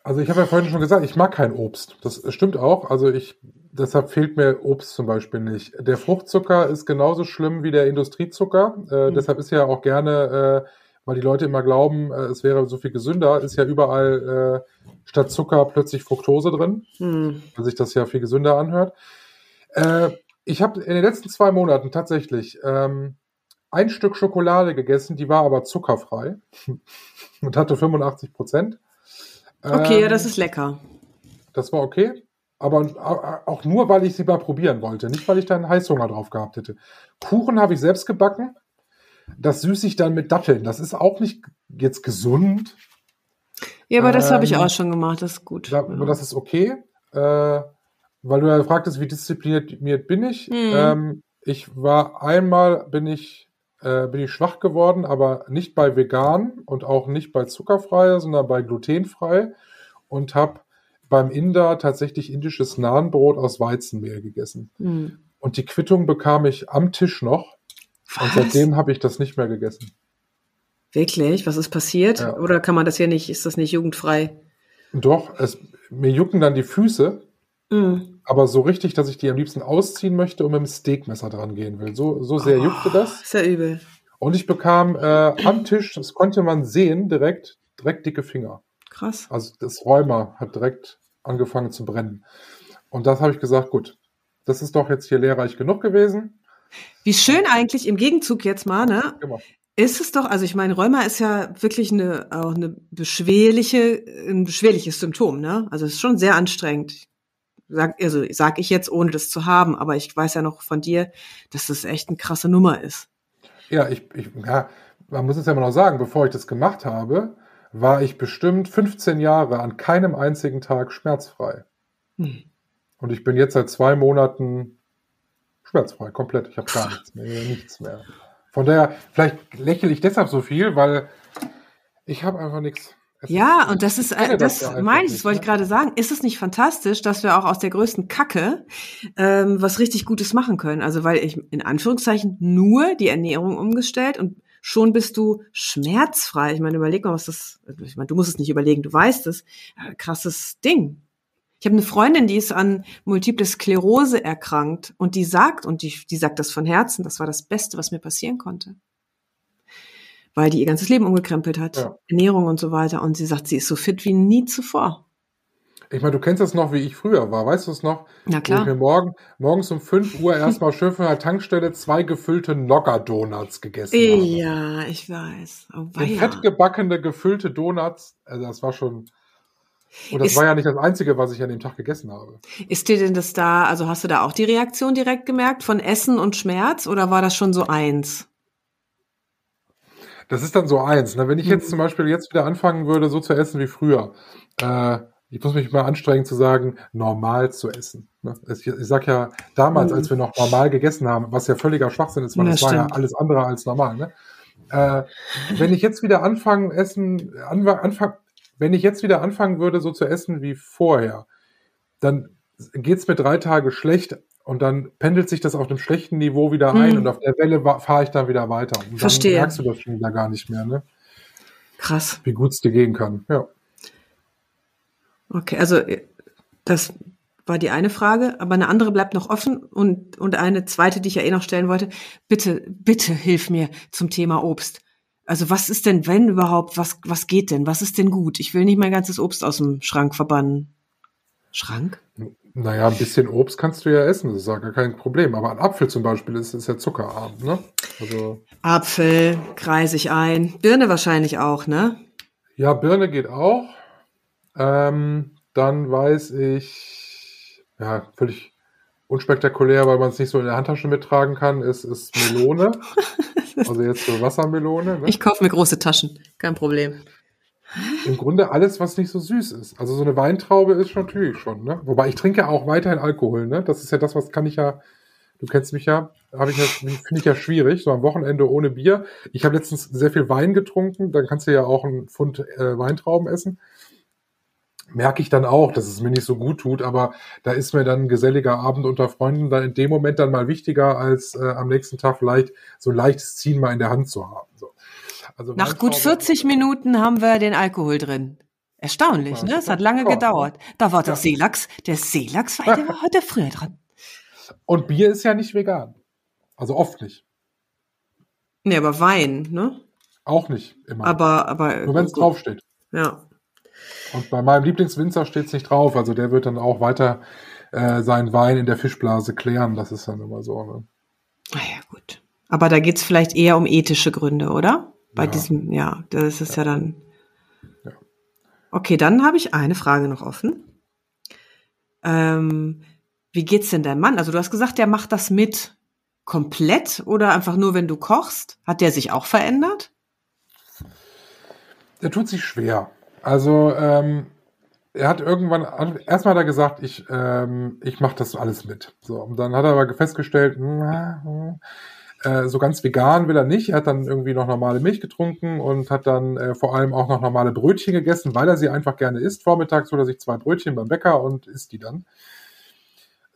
Also ich habe ja vorhin schon gesagt, ich mag kein Obst. Das stimmt auch. Also ich, deshalb fehlt mir Obst zum Beispiel nicht. Der Fruchtzucker ist genauso schlimm wie der Industriezucker. Äh, Mhm. Deshalb ist ja auch gerne, äh, weil die Leute immer glauben, äh, es wäre so viel gesünder, ist ja überall äh, statt Zucker plötzlich Fructose drin, Hm. weil sich das ja viel gesünder anhört. Äh, ich habe in den letzten zwei Monaten tatsächlich ähm, ein Stück Schokolade gegessen, die war aber zuckerfrei [laughs] und hatte 85 Prozent. Okay, ja, Ähm, das ist lecker. das war okay. Aber auch nur, weil ich sie mal probieren wollte. Nicht, weil ich da einen Heißhunger drauf gehabt hätte. Kuchen habe ich selbst gebacken. Das süße ich dann mit Datteln. Das ist auch nicht jetzt gesund. Ja, aber das habe ich ähm, auch schon gemacht, das ist gut. Da, aber das ist okay. Äh, weil du ja fragtest, wie diszipliniert bin ich. Mhm. Ähm, ich war einmal, bin ich, äh, bin ich schwach geworden, aber nicht bei vegan und auch nicht bei zuckerfrei, sondern bei glutenfrei und habe beim Inder tatsächlich indisches Nahenbrot aus Weizenmehl gegessen. Hm. Und die Quittung bekam ich am Tisch noch. Und Was? seitdem habe ich das nicht mehr gegessen. Wirklich? Was ist passiert? Ja. Oder kann man das hier nicht, ist das nicht jugendfrei? Doch, es, mir jucken dann die Füße, Hm. aber so richtig, dass ich die am liebsten ausziehen möchte und mit dem Steakmesser dran gehen will. So, so sehr juckte das. Ja übel. Und ich bekam äh, am Tisch, das konnte man sehen, direkt, direkt dicke Finger. Krass. Also das Rheuma hat direkt angefangen zu brennen. Und das habe ich gesagt, gut, das ist doch jetzt hier lehrreich genug gewesen. Wie schön eigentlich im Gegenzug jetzt mal, ne? Immer. Ist es doch, also ich meine, Rheuma ist ja wirklich eine, auch eine beschwerliche, ein beschwerliches Symptom, ne? Also es ist schon sehr anstrengend. Sag, also sag ich jetzt, ohne das zu haben, aber ich weiß ja noch von dir, dass das echt eine krasse Nummer ist. Ja, ich, ich, ja, man muss es ja immer noch sagen, bevor ich das gemacht habe, war ich bestimmt 15 Jahre an keinem einzigen Tag schmerzfrei. Hm. Und ich bin jetzt seit zwei Monaten schmerzfrei, komplett. Ich habe gar nichts mehr, nichts mehr. Von daher, vielleicht lächle ich deshalb so viel, weil ich habe einfach nichts. Es Ja, ist- und das ist, äh, das, einfach meine ich, das wollte ich ne? gerade sagen. Ist es nicht fantastisch, dass wir auch aus der größten Kacke ähm, was richtig Gutes machen können? Also, weil ich in Anführungszeichen nur die Ernährung umgestellt und schon bist du schmerzfrei. Ich meine, überleg mal, was das, ich meine, du musst es nicht überlegen, du weißt es. Krasses Ding. Ich habe eine Freundin, die ist an Multiple Sklerose erkrankt und die sagt, und die, die sagt das von Herzen, das war das Beste, was mir passieren konnte. Weil die ihr ganzes Leben umgekrempelt hat, Ja. Ernährung und so weiter. Und sie sagt, sie ist so fit wie nie zuvor. Ich meine, du kennst das noch, wie ich früher war. Weißt du es noch? Na Wo ich klar. mir morgen, morgens um 5 Uhr erstmal schön von der Tankstelle zwei gefüllte Nogger-Donuts gegessen habe. Ja, ich weiß. Oh, weia. fettgebackene, gefüllte Donuts, also das war schon. Und das Ist- war ja nicht das Einzige, was ich an dem Tag gegessen habe. Ist dir denn das da, also hast du da auch die Reaktion direkt gemerkt von Essen und Schmerz oder war das schon so eins? Das ist dann so eins. Ne? Wenn ich jetzt Mhm. zum Beispiel jetzt wieder anfangen würde, so zu essen wie früher, äh, ich muss mich mal anstrengen zu sagen, normal zu essen. Ne? Ich, ich sag ja, damals, als wir noch normal gegessen haben, was ja völliger Schwachsinn ist, weil Ja, das war ja alles andere als normal. Ne? Äh, wenn ich jetzt wieder anfangen essen, anfa- anfang, wenn ich jetzt wieder anfangen würde, so zu essen wie vorher, dann geht's mir drei Tage schlecht und dann pendelt sich das auf einem schlechten Niveau wieder ein Mhm. und auf der Welle fahre ich dann wieder weiter. Und dann Verstehe. merkst du das schon wieder gar nicht mehr, ne? Krass. wie gut es dir gehen kann. Ja. Okay, also äh, das war die eine Frage, aber eine andere bleibt noch offen und, und eine zweite, die ich ja eh noch stellen wollte. Bitte, bitte hilf mir zum Thema Obst. Also was ist denn, wenn überhaupt, was, was geht denn? Was ist denn gut? Ich will nicht mein ganzes Obst aus dem Schrank verbannen. Schrank? Naja, ein bisschen Obst kannst du ja essen, das ist ja gar kein Problem. Aber ein Apfel zum Beispiel ist, ist ja zuckerarm, ne? Also, Apfel, kreise ich ein. Birne wahrscheinlich auch, ne? ja, Birne geht auch. Ähm, dann weiß ich, ja, völlig unspektakulär, weil man es nicht so in der Handtasche mittragen kann, ist, ist Melone. [laughs] also jetzt so Wassermelone. Ne? Ich kaufe mir große Taschen, kein Problem. Im Grunde alles, was nicht so süß ist. Also so eine Weintraube ist schon natürlich schon, ne? Wobei ich trinke auch weiterhin Alkohol, ne? Das ist ja das, was kann ich ja, du kennst mich ja, habe ich ja, finde ich ja schwierig, so am Wochenende ohne Bier. Ich habe letztens sehr viel Wein getrunken, dann kannst du ja auch einen Pfund äh, Weintrauben essen. Merke ich dann auch, dass es mir nicht so gut tut, aber da ist mir dann ein geselliger Abend unter Freunden dann in dem Moment dann mal wichtiger, als äh, am nächsten Tag vielleicht so ein leichtes Ziehen mal in der Hand zu haben. So. Also Nach gut Weintraube- 40 Minuten haben wir den Alkohol drin. Erstaunlich, ne? Es hat lange ja. gedauert. Da war der Ja. Seelachs. Der Seelachs war, der [laughs] war heute früher dran. Und Bier ist ja nicht vegan. Also oft nicht. Nee, aber Wein, ne? Auch nicht immer. Aber, aber. Nur wenn es gut. draufsteht. Ja. Und bei meinem Lieblingswinzer steht es nicht drauf. Also der wird dann auch weiter äh, seinen Wein in der Fischblase klären. Das ist dann immer so. Ne? Naja, gut. Aber da geht's vielleicht eher um ethische Gründe, oder? Bei Ja. diesem, ja, das ist ja, dann. Ja. Okay, dann habe ich eine Frage noch offen. Ähm, wie geht's denn deinem Mann? Also du hast gesagt, der macht das mit komplett oder einfach nur, wenn du kochst? Hat der sich auch verändert? Der tut sich schwer. Also ähm, er hat irgendwann, erstmal hat er gesagt, ich, ähm, ich mache das alles mit. So, und dann hat er aber festgestellt, na, hm, äh, so ganz vegan will er nicht. Er hat dann irgendwie noch normale Milch getrunken und hat dann äh, vor allem auch noch normale Brötchen gegessen, weil er sie einfach gerne isst. Vormittags holt er sich zwei Brötchen beim Bäcker und isst die dann.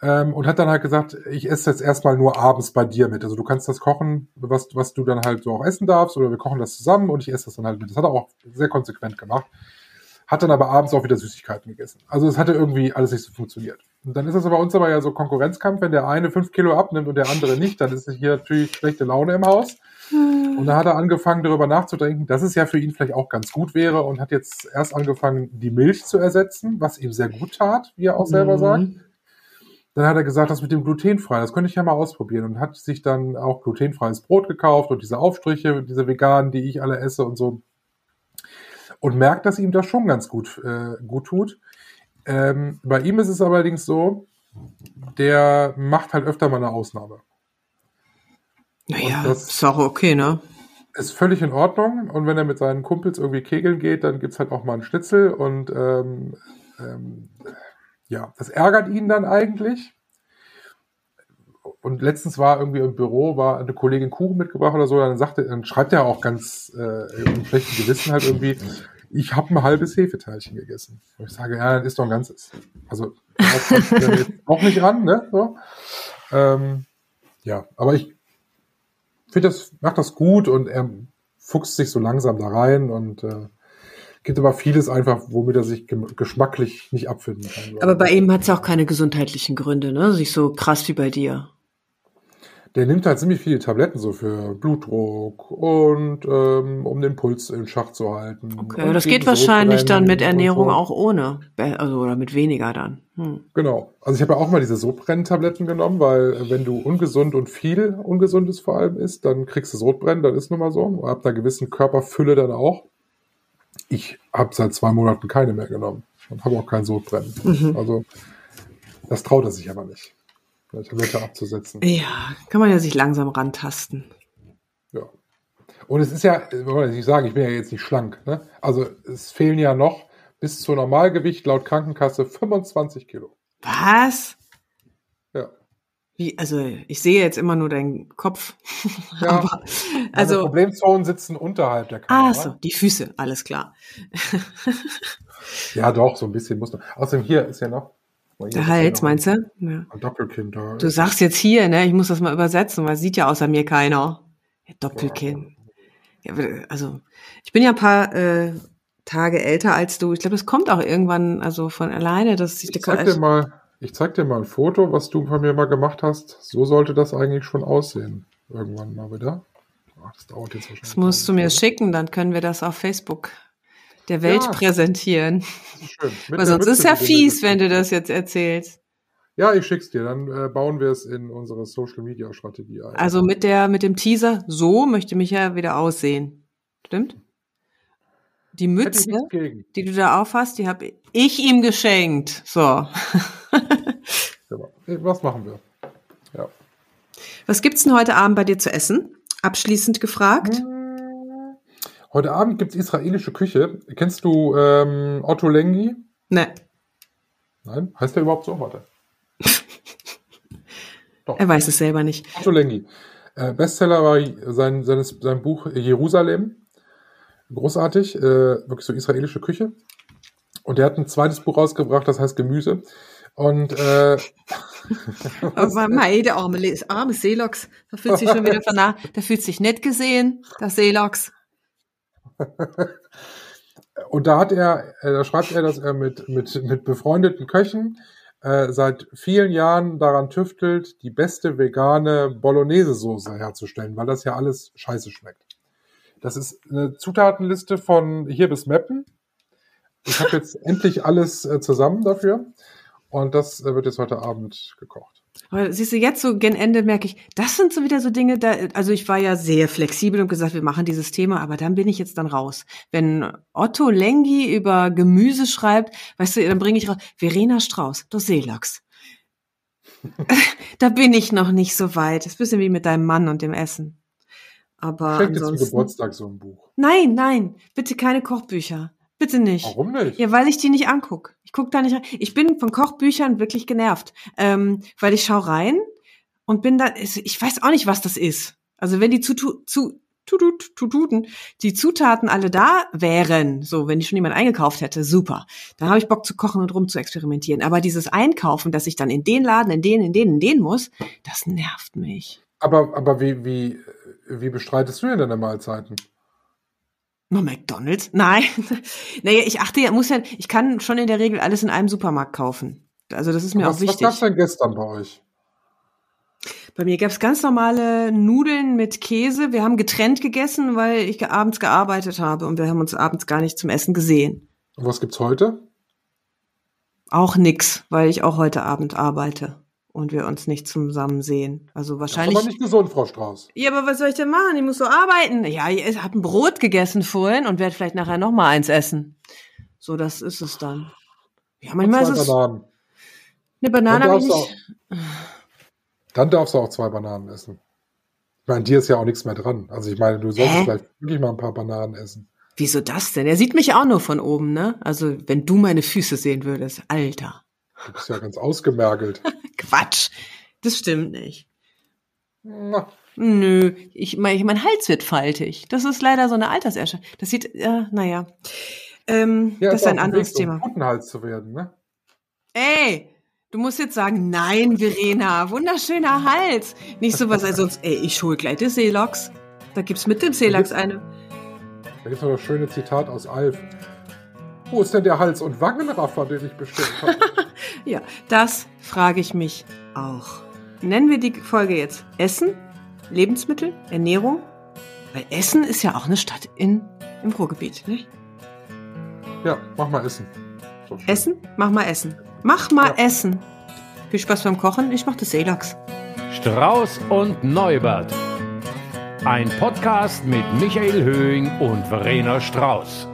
Ähm, und hat dann halt gesagt, ich esse jetzt erstmal nur abends bei dir mit. Also du kannst das kochen, was, was du dann halt so auch essen darfst, oder wir kochen das zusammen und ich esse das dann halt mit. Das hat er auch sehr konsequent gemacht. Hat dann aber abends auch wieder Süßigkeiten gegessen. Also es hatte irgendwie alles nicht so funktioniert. Und dann ist das bei uns aber ja so Konkurrenzkampf, wenn der eine fünf Kilo abnimmt und der andere nicht, dann ist hier natürlich schlechte Laune im Haus. Und da hat er angefangen, darüber nachzudenken, dass es ja für ihn vielleicht auch ganz gut wäre und hat jetzt erst angefangen, die Milch zu ersetzen, was ihm sehr gut tat, wie er auch selber Mhm. sagt. Dann hat er gesagt, das mit dem glutenfrei, das könnte ich ja mal ausprobieren und hat sich dann auch glutenfreies Brot gekauft und diese Aufstriche, diese veganen, die ich alle esse und so. Und merkt, dass ihm das schon ganz gut, äh, gut tut. Ähm, bei ihm ist es allerdings so, der macht halt öfter mal eine Ausnahme. Naja, Und das- ist auch okay, ne? Ist völlig in Ordnung. Und wenn er mit seinen Kumpels irgendwie kegeln geht, dann gibt's halt auch mal einen Schnitzel. Und ähm, ähm, ja, das ärgert ihn dann eigentlich. Und letztens war irgendwie im Büro, war eine Kollegin Kuchen mitgebracht oder so, dann sagte, dann schreibt er auch ganz äh, im schlechten Gewissen halt irgendwie, ich habe ein halbes Hefeteilchen gegessen. Und ich sage, ja, dann ist doch ein ganzes. Also [laughs] auch nicht an, ne? So. Ähm, ja, aber ich finde das, macht das gut und er fuchst sich so langsam da rein und äh, gibt aber vieles einfach, womit er sich geschmacklich nicht abfinden kann. Aber bei ihm hat's ja auch keine gesundheitlichen Gründe, ne? Sich so krass wie bei dir. Der nimmt halt ziemlich viele Tabletten so für Blutdruck und ähm, um den Puls in Schach zu halten. Okay, das geht wahrscheinlich dann mit Ernährung so. auch ohne. Also, oder mit weniger dann. Hm. Genau. Also ich habe ja auch mal diese Sodbrenntabletten genommen, weil äh, wenn du ungesund und viel Ungesundes vor allem isst, dann kriegst du Sodbrennen, das ist nun mal so. Und ab einer gewissen Körperfülle dann auch. Ich habe seit zwei Monaten keine mehr genommen und habe auch kein Sodbrennen. Mhm. Also das traut er sich aber nicht, die Tablette abzusetzen. Ja, kann man ja sich langsam rantasten. Ja. Und es ist ja, ich nicht sagen, ich bin ja jetzt nicht schlank. Ne? Also es fehlen ja noch bis zu Normalgewicht laut Krankenkasse 25 Kilo. Was? Wie, also ich sehe jetzt immer nur deinen Kopf. [laughs] Ja. Aber, also, Problemzonen sitzen unterhalb der Kamera. ah, so, die Füße, alles klar. Ja, doch, so ein bisschen muss noch. Außerdem hier ist ja noch. Der ist Hals, ja noch meinst du? Ja. Ein Doppelkinn da. Du sagst jetzt hier, ne? Ich muss das mal übersetzen, weil sieht ja außer mir keiner. Ja, Doppelkinn. Ja, also, ich bin ja ein paar äh, Tage älter als du. Ich glaube, das kommt auch irgendwann, also von alleine, dass sich ich zeig dir mal, ich zeig dir mal ein Foto, was du von mir mal gemacht hast. So sollte das eigentlich schon aussehen. Irgendwann mal wieder. Ach, das dauert jetzt wahrscheinlich. Das musst du mir schicken, dann können wir das auf Facebook der Welt Ja. präsentieren. Schön. Mit Weil sonst Mütze, ist ja fies, wenn du das jetzt erzählst. Ja, ich schick's dir. Dann äh, bauen wir es in unsere Social Media Strategie ein. Also mit der, mit dem Teaser, so möchte mich ja wieder aussehen. Stimmt? Die Mütze, die du da aufhast, die habe ich ihm geschenkt. So. [laughs] Ja, Was machen wir? Ja. Was gibt's denn heute Abend bei dir zu essen? Abschließend gefragt. Heute Abend gibt's israelische Küche. Kennst du ähm, Otto Lengi? Ne, Nein? Heißt der überhaupt so? Warte. Doch. [laughs] er weiß es selber nicht. Otto Lengi. Äh, Bestseller war sein, seines, sein Buch Jerusalem. Großartig. Äh, wirklich so israelische Küche. Und der hat ein zweites Buch rausgebracht, das heißt Gemüse. Und äh, Aber mei, der arme, arme Seelox, da fühlt sich schon wieder [laughs] vernah, der fühlt sich nicht gesehen, der Seelox. Und da hat er, äh, da schreibt er, dass er mit, mit, mit befreundeten Köchen äh, seit vielen Jahren daran tüftelt, die beste vegane Bolognese-Soße herzustellen, weil das ja alles scheiße schmeckt. Das ist eine Zutatenliste von hier bis Meppen. Ich habe jetzt endlich alles äh, zusammen dafür. Und das wird jetzt heute Abend gekocht. Aber siehst du, jetzt so gen Ende merke ich, das sind so wieder so Dinge, da, also ich war ja sehr flexibel und gesagt, wir machen dieses Thema, aber dann bin ich jetzt dann raus. Wenn Otto Lengi über Gemüse schreibt, weißt du, dann bringe ich raus, Verena Strauß, du Seelachs. [laughs] da bin ich noch nicht so weit. Das ist ein bisschen wie mit deinem Mann und dem Essen. Aber Schenk dir zum ansonsten. Geburtstag so ein Buch. Nein, nein, bitte keine Kochbücher. Bitte nicht. Warum nicht? Ja, weil ich die nicht anguck. Ich guck da nicht rein. Ich bin von Kochbüchern wirklich genervt, ähm, weil ich schau rein und bin da. Ich weiß auch nicht, was das ist. Also wenn die zu zu tutut, tututen, die Zutaten alle da wären, so wenn die schon jemand eingekauft hätte, super. Dann habe ich Bock zu kochen und rum zu experimentieren. Aber dieses Einkaufen, dass ich dann in den Laden, in den, in den, in den muss, das nervt mich. Aber, aber wie, wie, wie bestreitest du denn deine Mahlzeiten? Nur McDonalds? Nein. [laughs] naja, ich achte ja, muss ja, ich kann schon in der Regel alles in einem Supermarkt kaufen. Also das ist mir was, auch was wichtig. gab's denn gestern bei euch? Bei mir gab's ganz normale Nudeln mit Käse. Wir haben getrennt gegessen, weil ich abends gearbeitet habe und wir haben uns abends gar nicht zum Essen gesehen. Und was gibt's heute? Auch nix, weil ich auch heute Abend arbeite und wir uns nicht zusammen sehen. Also Das ist wahrscheinlich. aber nicht gesund, Frau Strauß. Ja, aber was soll ich denn machen? Ich muss so arbeiten. Ja, ich habe ein Brot gegessen vorhin und werde vielleicht nachher noch mal eins essen. So, das ist es dann. Ja, manchmal ist es Bananen. eine Banane. Dann Hab ich nicht. auch, dann darfst du auch zwei Bananen essen. Ich meine, dir ist ja auch nichts mehr dran. Also ich meine, du solltest Hä? vielleicht wirklich mal ein paar Bananen essen. Wieso das denn? Er sieht mich auch nur von oben, ne? Also, wenn du meine Füße sehen würdest. Alter. Du bist ja ganz ausgemergelt. [laughs] Quatsch. Das stimmt nicht. Na, Nö, ich mein, mein Hals wird faltig. Das ist leider so eine Alterserscheinung. Das sieht, äh, naja. Ähm, ja, das ist ein anderes Weg, Thema. Um Hals zu werden, ne? Ey, du musst jetzt sagen, nein, Verena, wunderschöner Hals. Nicht sowas, als sonst, ey, ich hol gleich die Seelox. Da gibt's mit dem Seelax eine. Da gibt es noch das schöne Zitat aus Alf. Wo ist denn der Hals- und Wangenraffer, den ich bestellt habe? [laughs] Ja, das frage ich mich auch. Nennen wir die Folge jetzt Essen, Lebensmittel, Ernährung? Weil Essen ist ja auch eine Stadt in, im Ruhrgebiet, nicht? ja, mach mal Essen. Essen? Mach mal Essen. Mach mal Ja. Essen. Viel Spaß beim Kochen. Ich mach das Seelachs. Strauß und Neubert. Ein Podcast mit Michael Höhing und Verena Strauß.